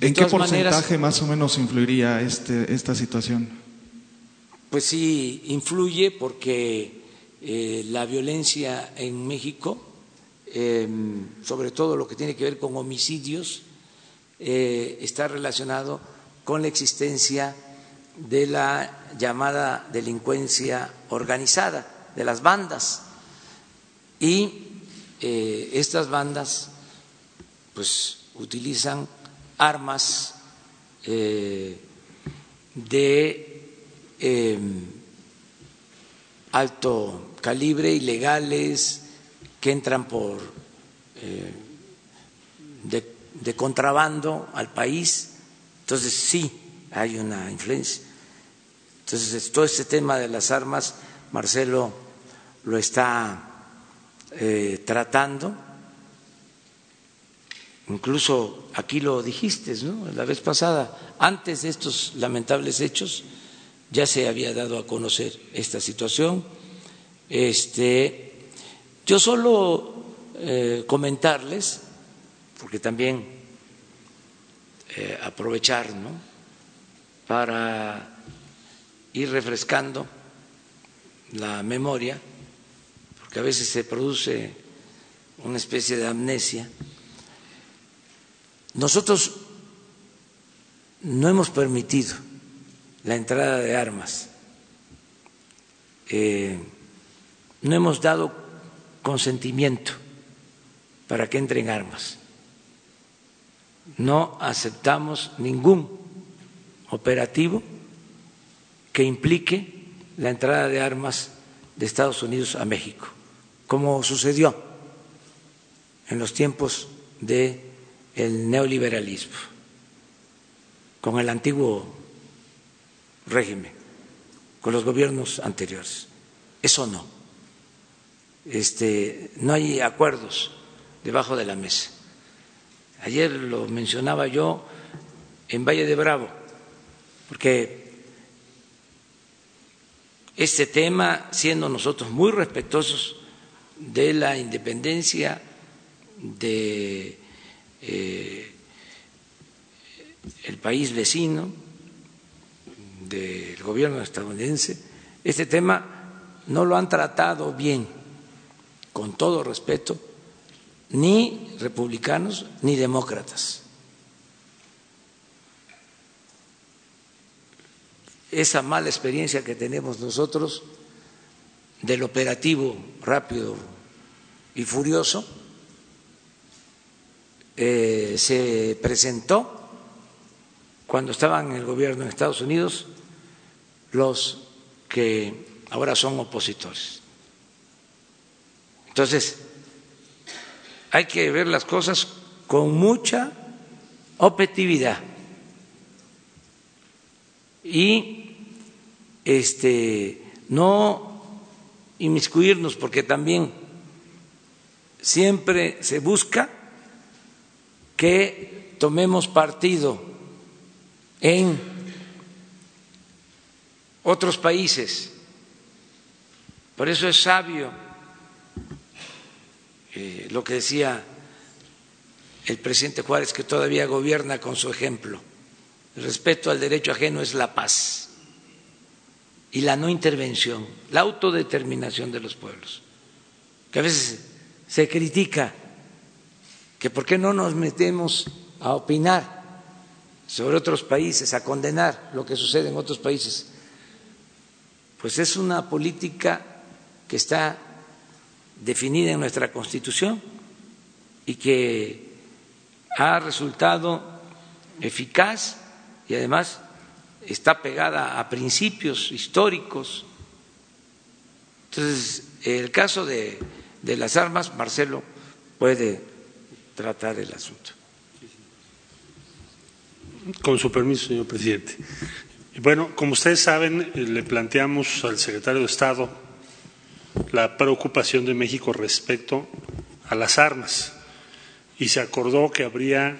¿En qué porcentaje más o menos influiría este, esta situación? Pues sí, influye porque eh, la violencia en México, em, sobre todo lo que tiene que ver con homicidios, eh, está relacionado con la existencia de la llamada delincuencia organizada, de las bandas. Y eh, estas bandas pues utilizan armas eh, de em, alto calibre, ilegales, que entran por eh, de, contrabando al país. Entonces sí hay una influencia. Entonces todo este tema de las armas, Marcelo lo está eh, tratando Incluso aquí lo dijiste, ¿no? La vez pasada, antes de estos lamentables hechos, ya se había dado a conocer esta situación. Este, yo solo eh, comentarles, porque también eh, aprovechar, ¿no? Para ir refrescando la memoria, porque a veces se produce una especie de amnesia. Nosotros no hemos permitido la entrada de armas, eh, no hemos dado consentimiento para que entren armas, no aceptamos ningún operativo que implique la entrada de armas de Estados Unidos a México, como sucedió en los tiempos de el neoliberalismo con el antiguo régimen, con los gobiernos anteriores. Eso no. Este, no hay acuerdos debajo de la mesa. Ayer lo mencionaba yo en Valle de Bravo, porque este tema, siendo nosotros muy respetuosos de la independencia de eh, el país vecino, del gobierno estadounidense, este tema no lo han tratado bien, con todo respeto, ni republicanos ni demócratas. Esa mala experiencia que tenemos nosotros del operativo rápido y furioso eh, se presentó cuando estaban en el gobierno en Estados Unidos los que ahora son opositores. Entonces, hay que ver las cosas con mucha objetividad y este no inmiscuirnos porque también siempre se busca que tomemos partido en otros países. Por eso es sabio eh, lo que decía el presidente Juárez, que todavía gobierna con su ejemplo. El respeto al derecho ajeno es la paz y la no intervención, la autodeterminación de los pueblos, que a veces se critica que por qué no nos metemos a opinar sobre otros países, a condenar lo que sucede en otros países. Pues es una política que está definida en nuestra Constitución y que ha resultado eficaz y además está pegada a principios históricos. Entonces, el caso de, de las armas, Marcelo puede tratar el asunto. Con su permiso, señor presidente. Bueno, como ustedes saben, eh, le planteamos al secretario de Estado la preocupación de México respecto a las armas y se acordó que habría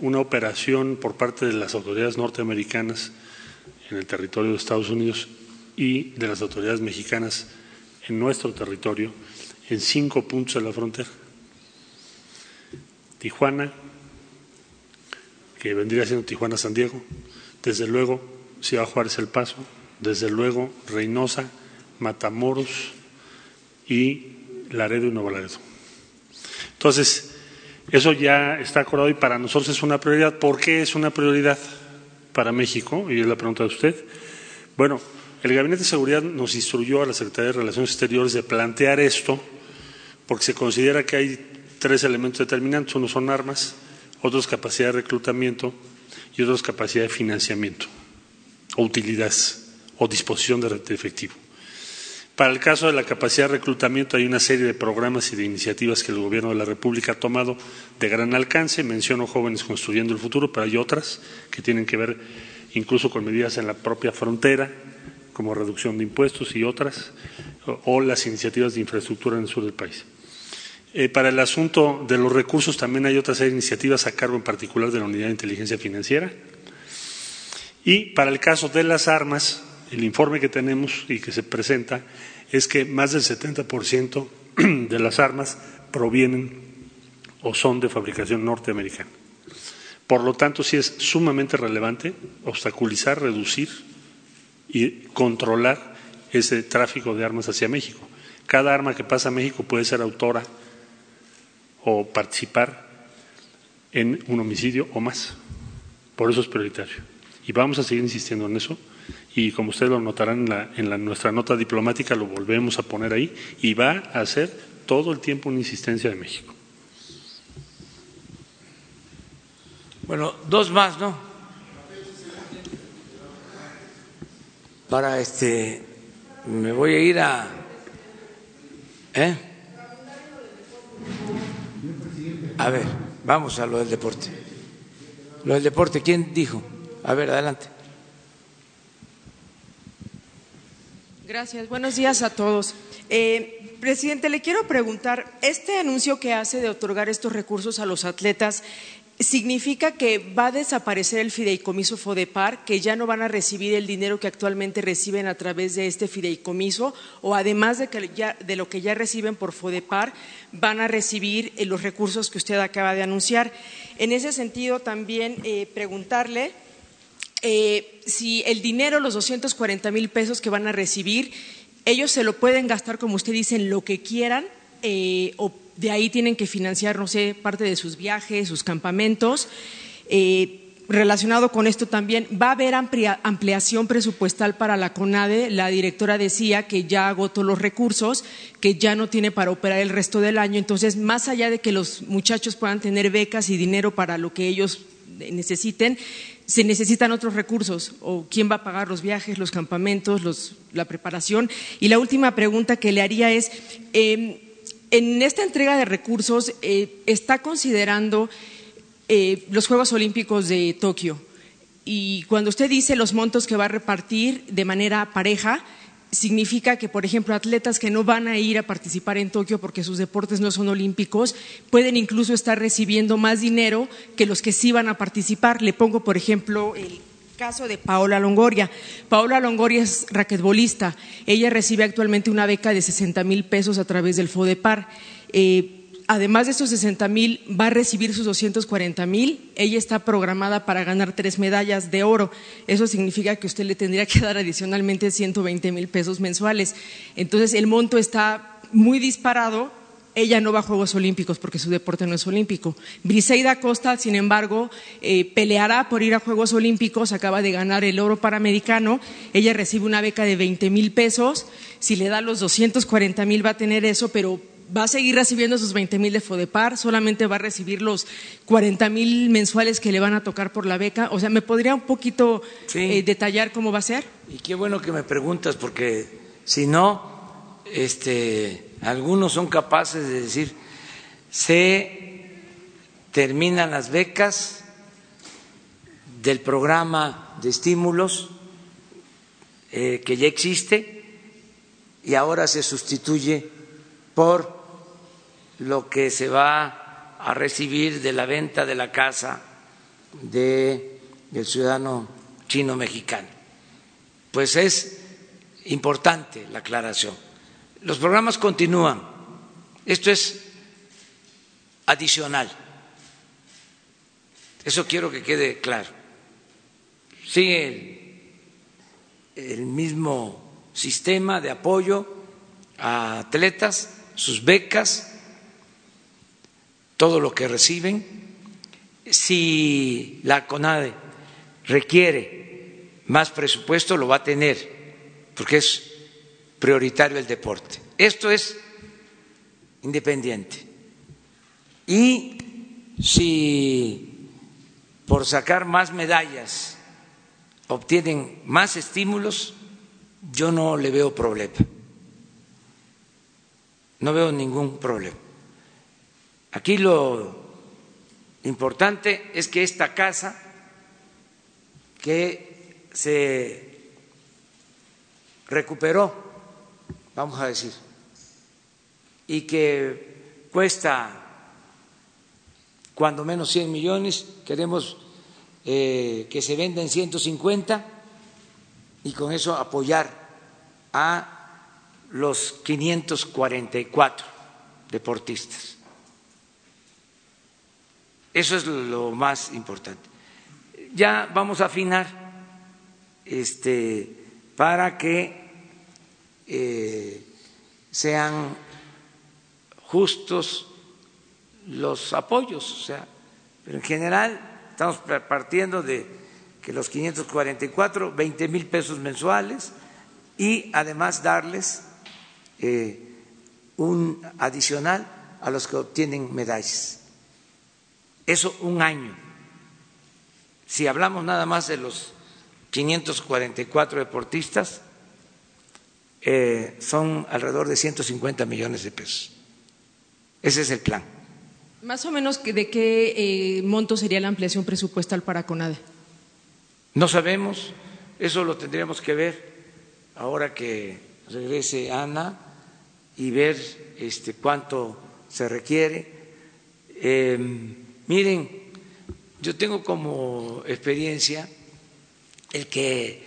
una operación por parte de las autoridades norteamericanas en el territorio de Estados Unidos y de las autoridades mexicanas en nuestro territorio en cinco puntos de la frontera. Tijuana, que vendría siendo Tijuana-San Diego, desde luego Ciudad Juárez El Paso, desde luego Reynosa, Matamoros y Laredo y Nuevo Laredo. Entonces, eso ya está acordado y para nosotros es una prioridad. ¿Por qué es una prioridad para México? Y es la pregunta de usted. Bueno, el Gabinete de Seguridad nos instruyó a la Secretaría de Relaciones Exteriores de plantear esto porque se considera que hay tres elementos determinantes. Uno son armas, otros capacidad de reclutamiento y otros capacidad de financiamiento o utilidades o disposición de efectivo. Para el caso de la capacidad de reclutamiento hay una serie de programas y de iniciativas que el Gobierno de la República ha tomado de gran alcance. Menciono jóvenes construyendo el futuro, pero hay otras que tienen que ver incluso con medidas en la propia frontera, como reducción de impuestos y otras, o las iniciativas de infraestructura en el sur del país. Eh, para el asunto de los recursos también hay otras iniciativas a cargo en particular de la Unidad de Inteligencia Financiera. Y para el caso de las armas, el informe que tenemos y que se presenta es que más del 70% de las armas provienen o son de fabricación norteamericana. Por lo tanto, sí es sumamente relevante obstaculizar, reducir y controlar ese tráfico de armas hacia México. Cada arma que pasa a México puede ser autora o participar en un homicidio o más. Por eso es prioritario. Y vamos a seguir insistiendo en eso. Y como ustedes lo notarán en, la, nuestra nota diplomática, lo volvemos a poner ahí. Y va a ser todo el tiempo una insistencia de México. Bueno, dos más, ¿no? Para este, me voy a ir a... ¿Eh? A ver, vamos a lo del deporte. Lo del deporte, ¿quién dijo? A ver, adelante. Gracias, buenos días a todos. Eh, presidente, le quiero preguntar, este anuncio que hace de otorgar estos recursos a los atletas, significa que va a desaparecer el fideicomiso FODEPAR, que ya no van a recibir el dinero que actualmente reciben a través de este fideicomiso, o además de, que de lo que ya reciben por FODEPAR, van a recibir eh, los recursos que usted acaba de anunciar. En ese sentido, también eh, preguntarle eh, si el dinero, los 240 mil pesos que van a recibir, ellos se lo pueden gastar, como usted dice, en lo que quieran, eh, o de ahí tienen que financiar, no sé, parte de sus viajes, sus campamentos. Eh, relacionado con esto también, va a haber ampliación presupuestal para la CONADE. La directora decía que ya agotó los recursos, que ya no tiene para operar el resto del año. Entonces, más allá de que los muchachos puedan tener becas y dinero para lo que ellos necesiten, se necesitan otros recursos o quién va a pagar los viajes, los campamentos, la preparación. Y la última pregunta que le haría es, em, en esta entrega de recursos, eh, ¿está considerando eh, los Juegos Olímpicos de Tokio? Y cuando usted dice los montos que va a repartir de manera pareja, significa que, por ejemplo, atletas que no van a ir a participar en Tokio porque sus deportes no son olímpicos, pueden incluso estar recibiendo más dinero que los que sí van a participar. Le pongo, por ejemplo, el caso de Paola Longoria. Paola Longoria es raquetbolista. Ella recibe actualmente una beca de 60 mil pesos a través del FODEPAR. Eh, además de esos 60 mil, va a recibir sus 240 mil. Ella está programada para ganar tres medallas de oro. Eso significa que usted le tendría que dar adicionalmente 120 mil pesos mensuales. Entonces, el monto está muy disparado. Ella no va a Juegos Olímpicos porque su deporte no es olímpico. Briseida Costa, sin embargo, eh, peleará por ir a Juegos Olímpicos. Acaba de ganar el oro panamericano. Ella recibe una beca de 20 mil pesos. Si le da los 240 mil va a tener eso, pero va a seguir recibiendo sus 20 mil de FODEPAR, solamente va a recibir los 40 mil mensuales que le van a tocar por la beca. O sea, ¿me podría un poquito eh, detallar cómo va a ser? Y qué bueno que me preguntas, porque si no, este, algunos son capaces de decir, se terminan las becas del programa de estímulos eh, que ya existe y ahora se sustituye por lo que se va a recibir de la venta de la casa del ciudadano chino mexicano. Pues es importante la aclaración. Los programas continúan. Esto es adicional. Eso quiero que quede claro. Sigue el mismo sistema de apoyo a atletas, sus becas, todo lo que reciben. Si la CONADE requiere más presupuesto, lo va a tener, porque es prioritario el deporte. Esto es independiente. Y si por sacar más medallas obtienen más estímulos, yo no le veo problema. No veo ningún problema. Aquí lo importante es que esta casa que se recuperó, vamos a decir, y que cuesta cuando menos 100 millones, queremos eh, que se venda en 150 y con eso apoyar a los 544 deportistas. Eso es lo más importante. Ya vamos a afinar este, para que eh, sean justos los apoyos, o sea, pero en general estamos partiendo de que los 544, 20 mil pesos mensuales y además darles eh, un adicional a los que obtienen medallas. Eso un año. Si hablamos nada más de los 544 deportistas, eh, son alrededor de 150 millones de pesos. Ese es el plan. Más o menos de qué eh, monto sería la ampliación presupuestal para CONADE. No sabemos, eso lo tendríamos que ver ahora que regrese Ana y ver este, cuánto se requiere. Eh, Miren, yo tengo como experiencia el que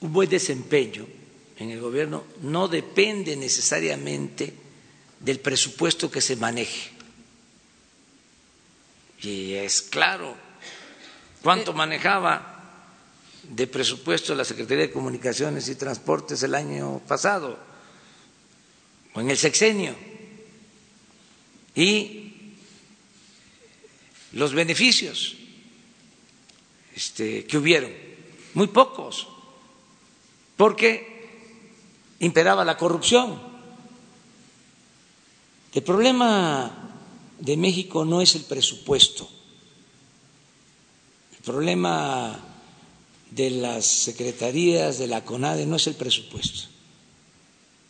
un buen desempeño en el gobierno no depende necesariamente del presupuesto que se maneje. Y es claro cuánto manejaba de presupuesto la Secretaría de Comunicaciones y Transportes el año pasado o en el sexenio. Y los beneficios este, que hubieron, muy pocos, porque imperaba la corrupción. El problema de México no es el presupuesto, el problema de las secretarías de la CONADE no es el presupuesto.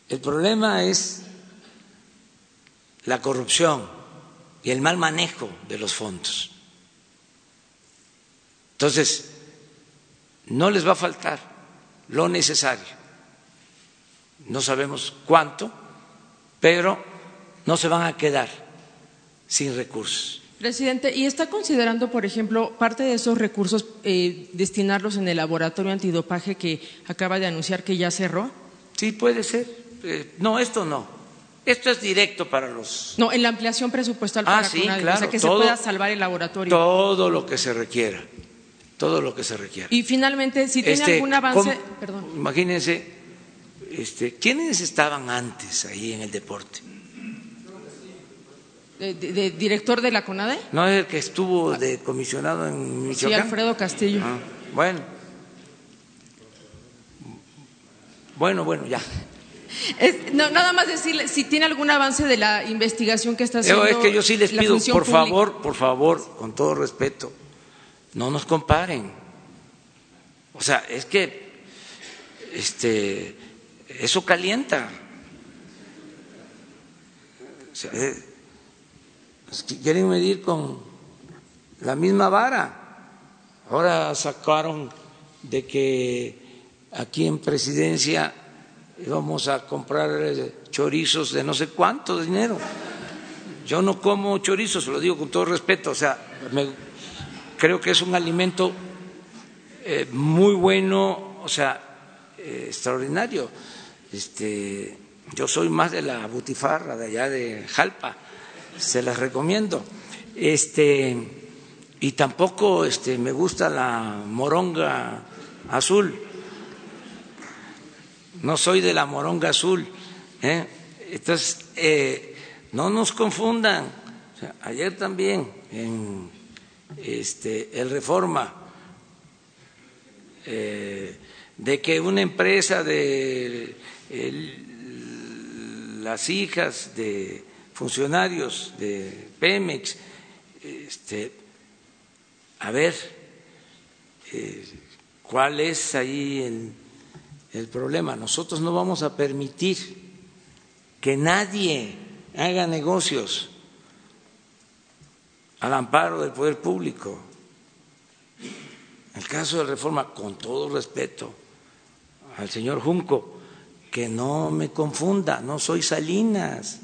El problema es la corrupción y el mal manejo de los fondos. Entonces, no les va a faltar lo necesario. No sabemos cuánto, pero no se van a quedar sin recursos. Presidente, ¿y está considerando, por ejemplo, parte de esos recursos eh, destinarlos en el laboratorio antidopaje que acaba de anunciar que ya cerró? Sí, puede ser. Eh, no, esto no. Esto es directo para los. No, en la ampliación presupuestal ah, para sí, CONADE, claro, o sea, que todo, se pueda salvar el laboratorio. Todo lo que se requiera. Todo lo que se requiera. Y finalmente, si tiene Este, algún avance. ¿cómo? Perdón. Imagínense, este, ¿quiénes estaban antes ahí en el deporte? De, de- de director de la CONADE? ¿No es el que estuvo de comisionado en Sí, Michoacán? Alfredo Castillo. Ah, bueno. Bueno, bueno, ya. Es- no, nada más decirle si tiene algún avance de la investigación que está Yo, haciendo. es que yo sí les pido, por pública. favor, por favor, con todo respeto, no nos comparen. O sea, es que este, eso calienta. O sea, eh, es que quieren medir con la misma vara. Ahora sacaron de que aquí en presidencia íbamos a comprar eh, chorizos de no sé cuánto dinero. Yo no como chorizos, lo digo con todo respeto, o sea, me- creo que es un alimento eh, muy bueno, o sea, eh, extraordinario. Este, yo soy más de la butifarra de allá de Jalpa, se las recomiendo. Este, y tampoco este, me gusta la moronga azul. No soy de la moronga azul. ¿eh? Entonces, eh, no nos confundan. Ayer también en este, el Reforma, eh, de que una empresa de las hijas de funcionarios de Pemex, este, a ver eh, cuál es ahí el, el problema. Nosotros no vamos a permitir que nadie haga negocios al amparo del poder público. El caso de reforma, con todo respeto al señor Junco, que no me confunda, no soy Salinas.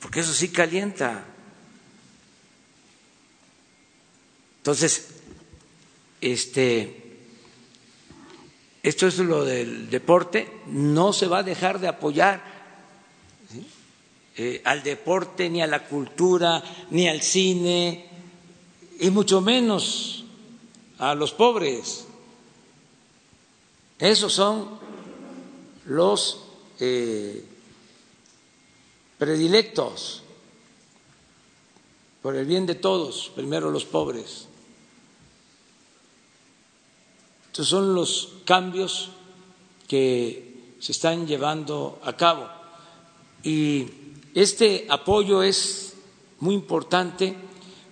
Porque eso sí calienta. Entonces, este, esto es lo del deporte, no se va a dejar de apoyar eh, al deporte, ni a la cultura, ni al cine, y mucho menos a los pobres. Esos son los eh, predilectos por el bien de todos, primero los pobres. Estos son los cambios que se están llevando a cabo. Y este apoyo es muy importante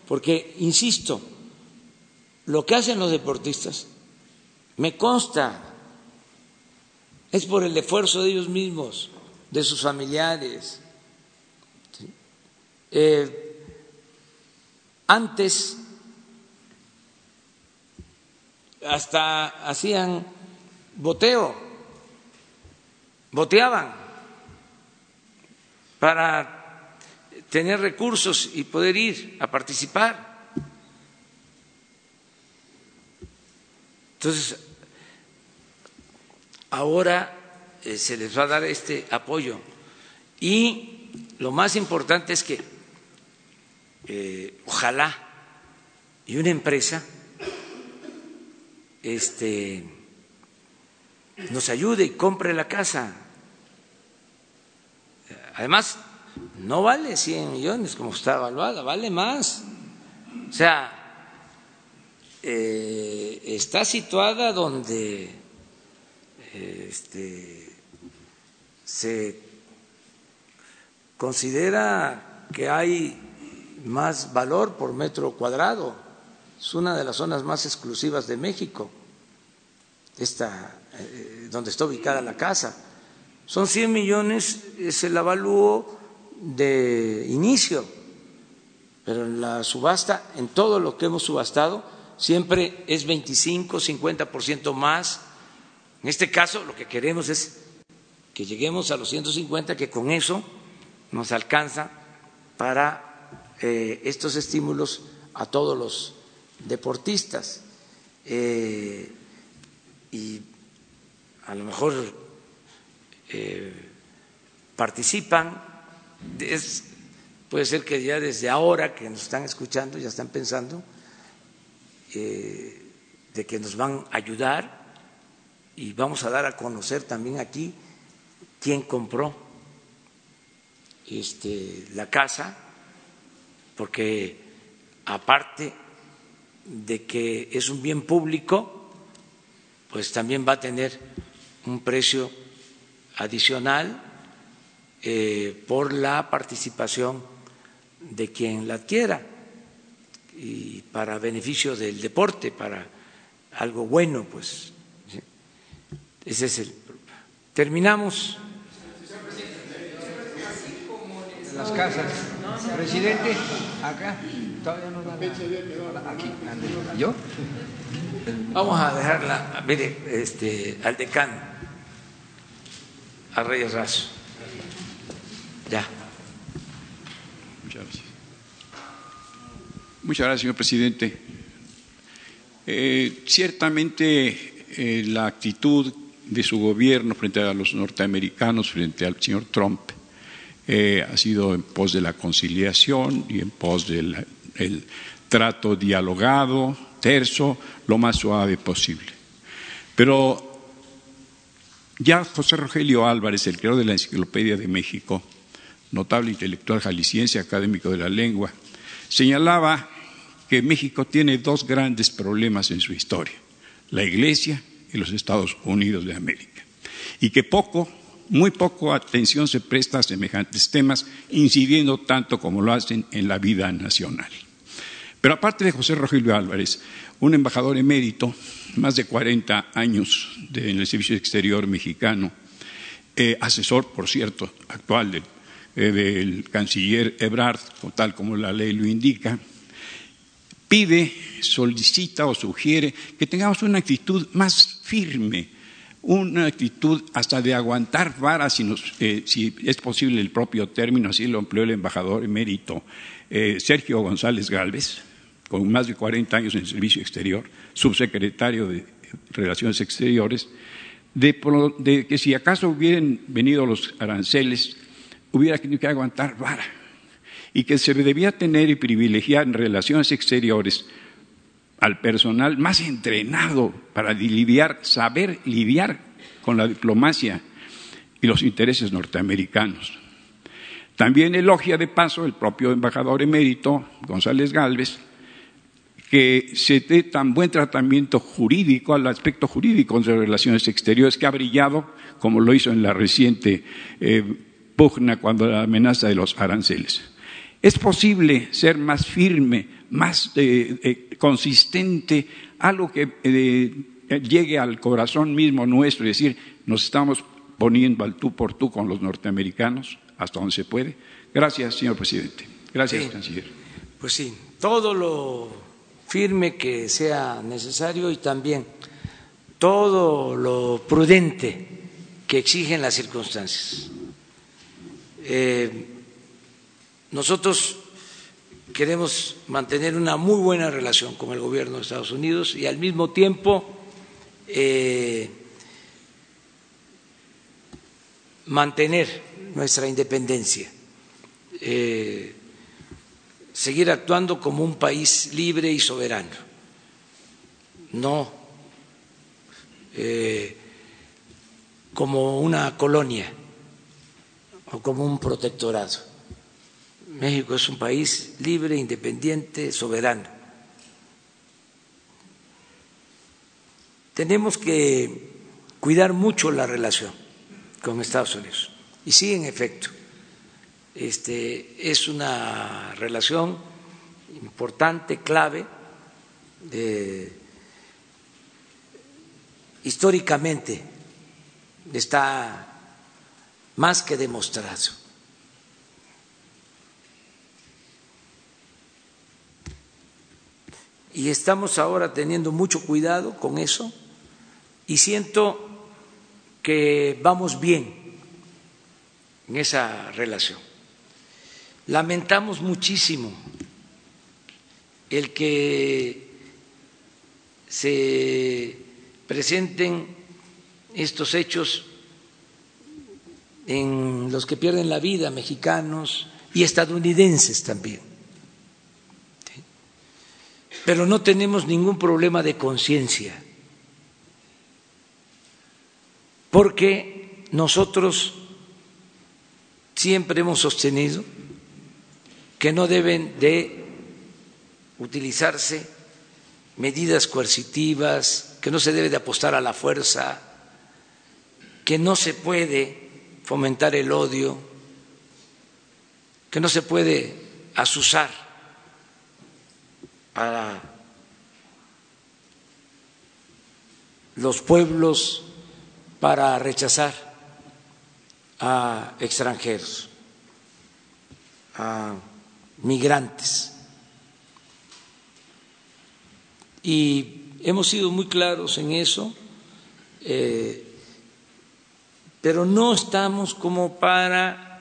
porque, insisto, lo que hacen los deportistas, me consta, es por el esfuerzo de ellos mismos, de sus familiares. Eh, antes hasta hacían boteo, boteaban para tener recursos y poder ir a participar. Entonces, ahora eh, se les va a dar este apoyo y lo más importante es que eh, ojalá y una empresa este, nos ayude y compre la casa. Además, no vale 100 millones como está evaluada, vale más. O sea, eh, está situada donde eh, este, se considera que hay más valor por metro cuadrado. Es una de las zonas más exclusivas de México, esta, eh, donde está ubicada la casa. Son 100 millones, es el avalúo de inicio, pero en la subasta, en todo lo que hemos subastado, siempre es 25, 50% más. En este caso, lo que queremos es que lleguemos a los 150, que con eso nos alcanza para eh, estos estímulos a todos los deportistas. Eh, y a lo mejor eh, participan, puede ser que ya desde ahora que nos están escuchando ya están pensando de que nos van a ayudar y vamos a dar a conocer también aquí quién compró este, la casa, porque aparte de que es un bien público, pues también va a tener un precio adicional eh, por la participación de quien la adquiera y para beneficio del deporte, para algo bueno, pues. Ese es el. Terminamos las casas. Presidente, acá, todavía no dan aquí, ¿yo? Vamos a dejarla, mire, este, al decano, a Reyes Razo. Ya. Muchas gracias. Muchas gracias, señor presidente. Eh, ciertamente eh, la actitud de su gobierno frente a los norteamericanos, frente al señor Trump, eh, ha sido en pos de la conciliación y en pos del trato dialogado, terso, lo más suave posible. Pero ya José Rogelio Álvarez, el creador de la Enciclopedia de México, notable intelectual jalisciense, académico de la lengua, señalaba que México tiene dos grandes problemas en su historia, la Iglesia y los Estados Unidos de América, y que poco muy poco atención se presta a semejantes temas, incidiendo tanto como lo hacen en la vida nacional. Pero aparte de José Rogelio Álvarez, un embajador emérito, más de 40 años en el Servicio Exterior mexicano, eh, asesor, por cierto, actual eh, del, canciller Ebrard, tal como la ley lo indica, pide, solicita o sugiere que tengamos una actitud más firme una actitud hasta de aguantar varas, si, eh, si, es posible el propio término, así lo empleó el embajador emérito eh, Sergio González Galvez, con más de 40 años en el servicio exterior, subsecretario de Relaciones Exteriores, de, que si acaso hubieran venido los aranceles, hubiera tenido que aguantar vara, y que se debía tener y privilegiar en relaciones exteriores al personal más entrenado para lidiar, saber lidiar con la diplomacia y los intereses norteamericanos. También elogia de paso el propio embajador emérito, González Galvez, que se dé tan buen tratamiento jurídico al aspecto jurídico de relaciones exteriores que ha brillado, como lo hizo en la reciente eh, pugna cuando la amenaza de los aranceles. Es posible ser más firme, más eh, eh, consistente, algo que eh, llegue al corazón mismo nuestro y decir, nos estamos poniendo al tú por tú con los norteamericanos hasta donde se puede. Gracias, señor presidente. Gracias, canciller. Pues sí, todo lo firme que sea necesario y también todo lo prudente que exigen las circunstancias. Nosotros queremos mantener una muy buena relación con el gobierno de Estados Unidos y al mismo tiempo eh, mantener nuestra independencia. Eh, seguir actuando como un país libre y soberano, no eh, como una colonia o como un protectorado. México es un país libre, independiente, soberano. Tenemos que cuidar mucho la relación con Estados Unidos. Y sí, en efecto, este, es una relación importante, clave, históricamente está más que demostrado. Y estamos ahora teniendo mucho cuidado con eso y siento que vamos bien en esa relación. Lamentamos muchísimo el que se presenten estos hechos en los que pierden la vida mexicanos y estadounidenses también. Pero no tenemos ningún problema de conciencia, porque nosotros siempre hemos sostenido que no deben de utilizarse medidas coercitivas, que no se debe de apostar a la fuerza, que no se puede fomentar el odio, que no se puede asusar a los pueblos para rechazar a extranjeros, a migrantes. Y hemos sido muy claros en eso, eh, pero no estamos como para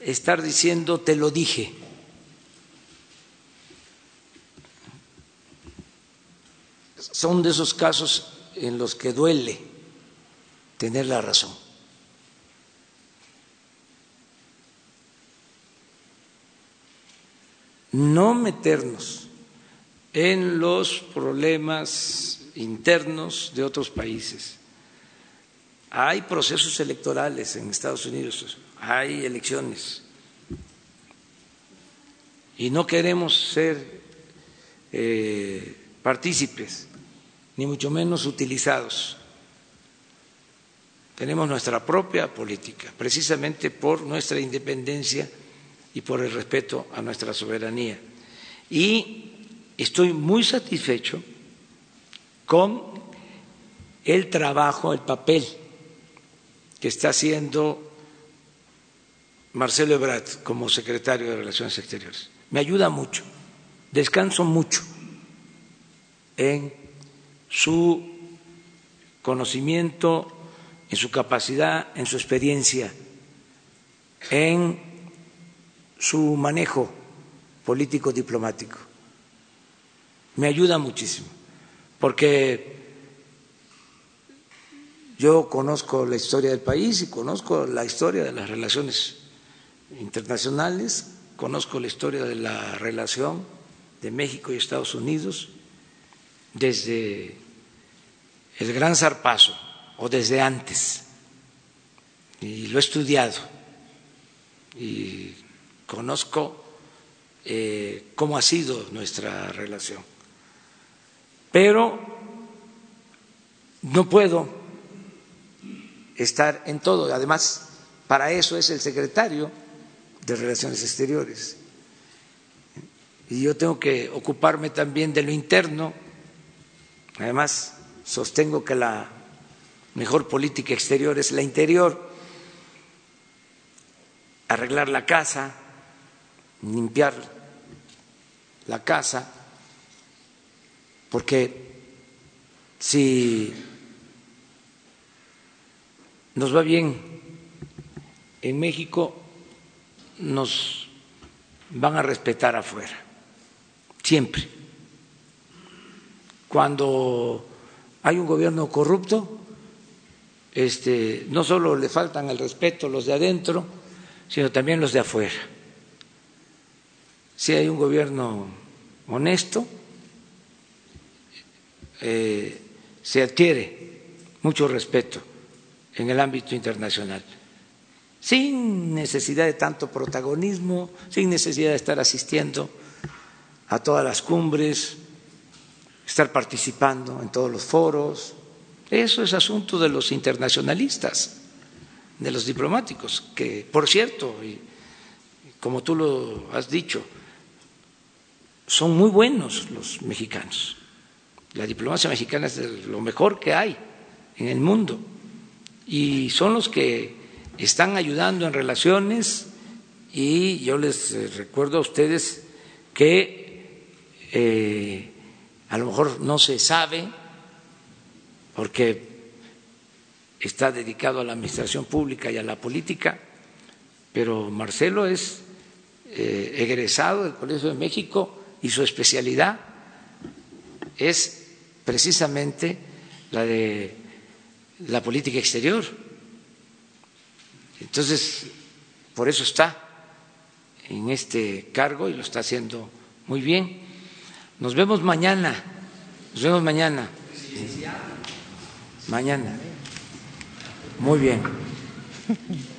estar diciendo te lo dije. Son de esos casos en los que duele tener la razón. no meternos en los problemas internos de otros países. Hay procesos electorales en Estados Unidos, hay elecciones y no queremos ser eh, partícipes, ni mucho menos utilizados. Tenemos nuestra propia política, precisamente por nuestra independencia y por el respeto a nuestra soberanía. Y estoy muy satisfecho con el trabajo, el papel que está haciendo Marcelo Ebrard como secretario de Relaciones Exteriores. Me ayuda mucho, descanso mucho en su conocimiento, en su capacidad, en su experiencia, en su manejo político diplomático. Me ayuda muchísimo, porque yo conozco la historia del país y conozco la historia de las relaciones internacionales, conozco la historia de la relación de México y Estados Unidos desde el gran zarpazo o desde antes, y lo he estudiado y conozco eh, cómo ha sido nuestra relación. Pero no puedo estar en todo. Además, para eso es el secretario de Relaciones Exteriores. Y yo tengo que ocuparme también de lo interno. Además, sostengo que la mejor política exterior es la interior, arreglar la casa, limpiar la casa, porque si nos va bien en México, nos van a respetar afuera, siempre. Cuando hay un gobierno corrupto, este, no solo le faltan el respeto los de adentro, sino también los de afuera. Si hay un gobierno honesto, eh, se adquiere mucho respeto en el ámbito internacional, sin necesidad de tanto protagonismo, sin necesidad de estar asistiendo a todas las cumbres, estar participando en todos los foros. Eso es asunto de los internacionalistas, de los diplomáticos, que, por cierto, como tú lo has dicho, son muy buenos los mexicanos. La diplomacia mexicana es lo mejor que hay en el mundo y son los que están ayudando en relaciones y yo les recuerdo a ustedes que eh, a lo mejor no se sabe porque está dedicado a la administración pública y a la política, pero Marcelo es eh, egresado del Colegio de México y su especialidad es precisamente la de la política exterior. Entonces, por eso está en este cargo y lo está haciendo muy bien. Nos vemos mañana. Nos vemos mañana. Mañana. Muy bien.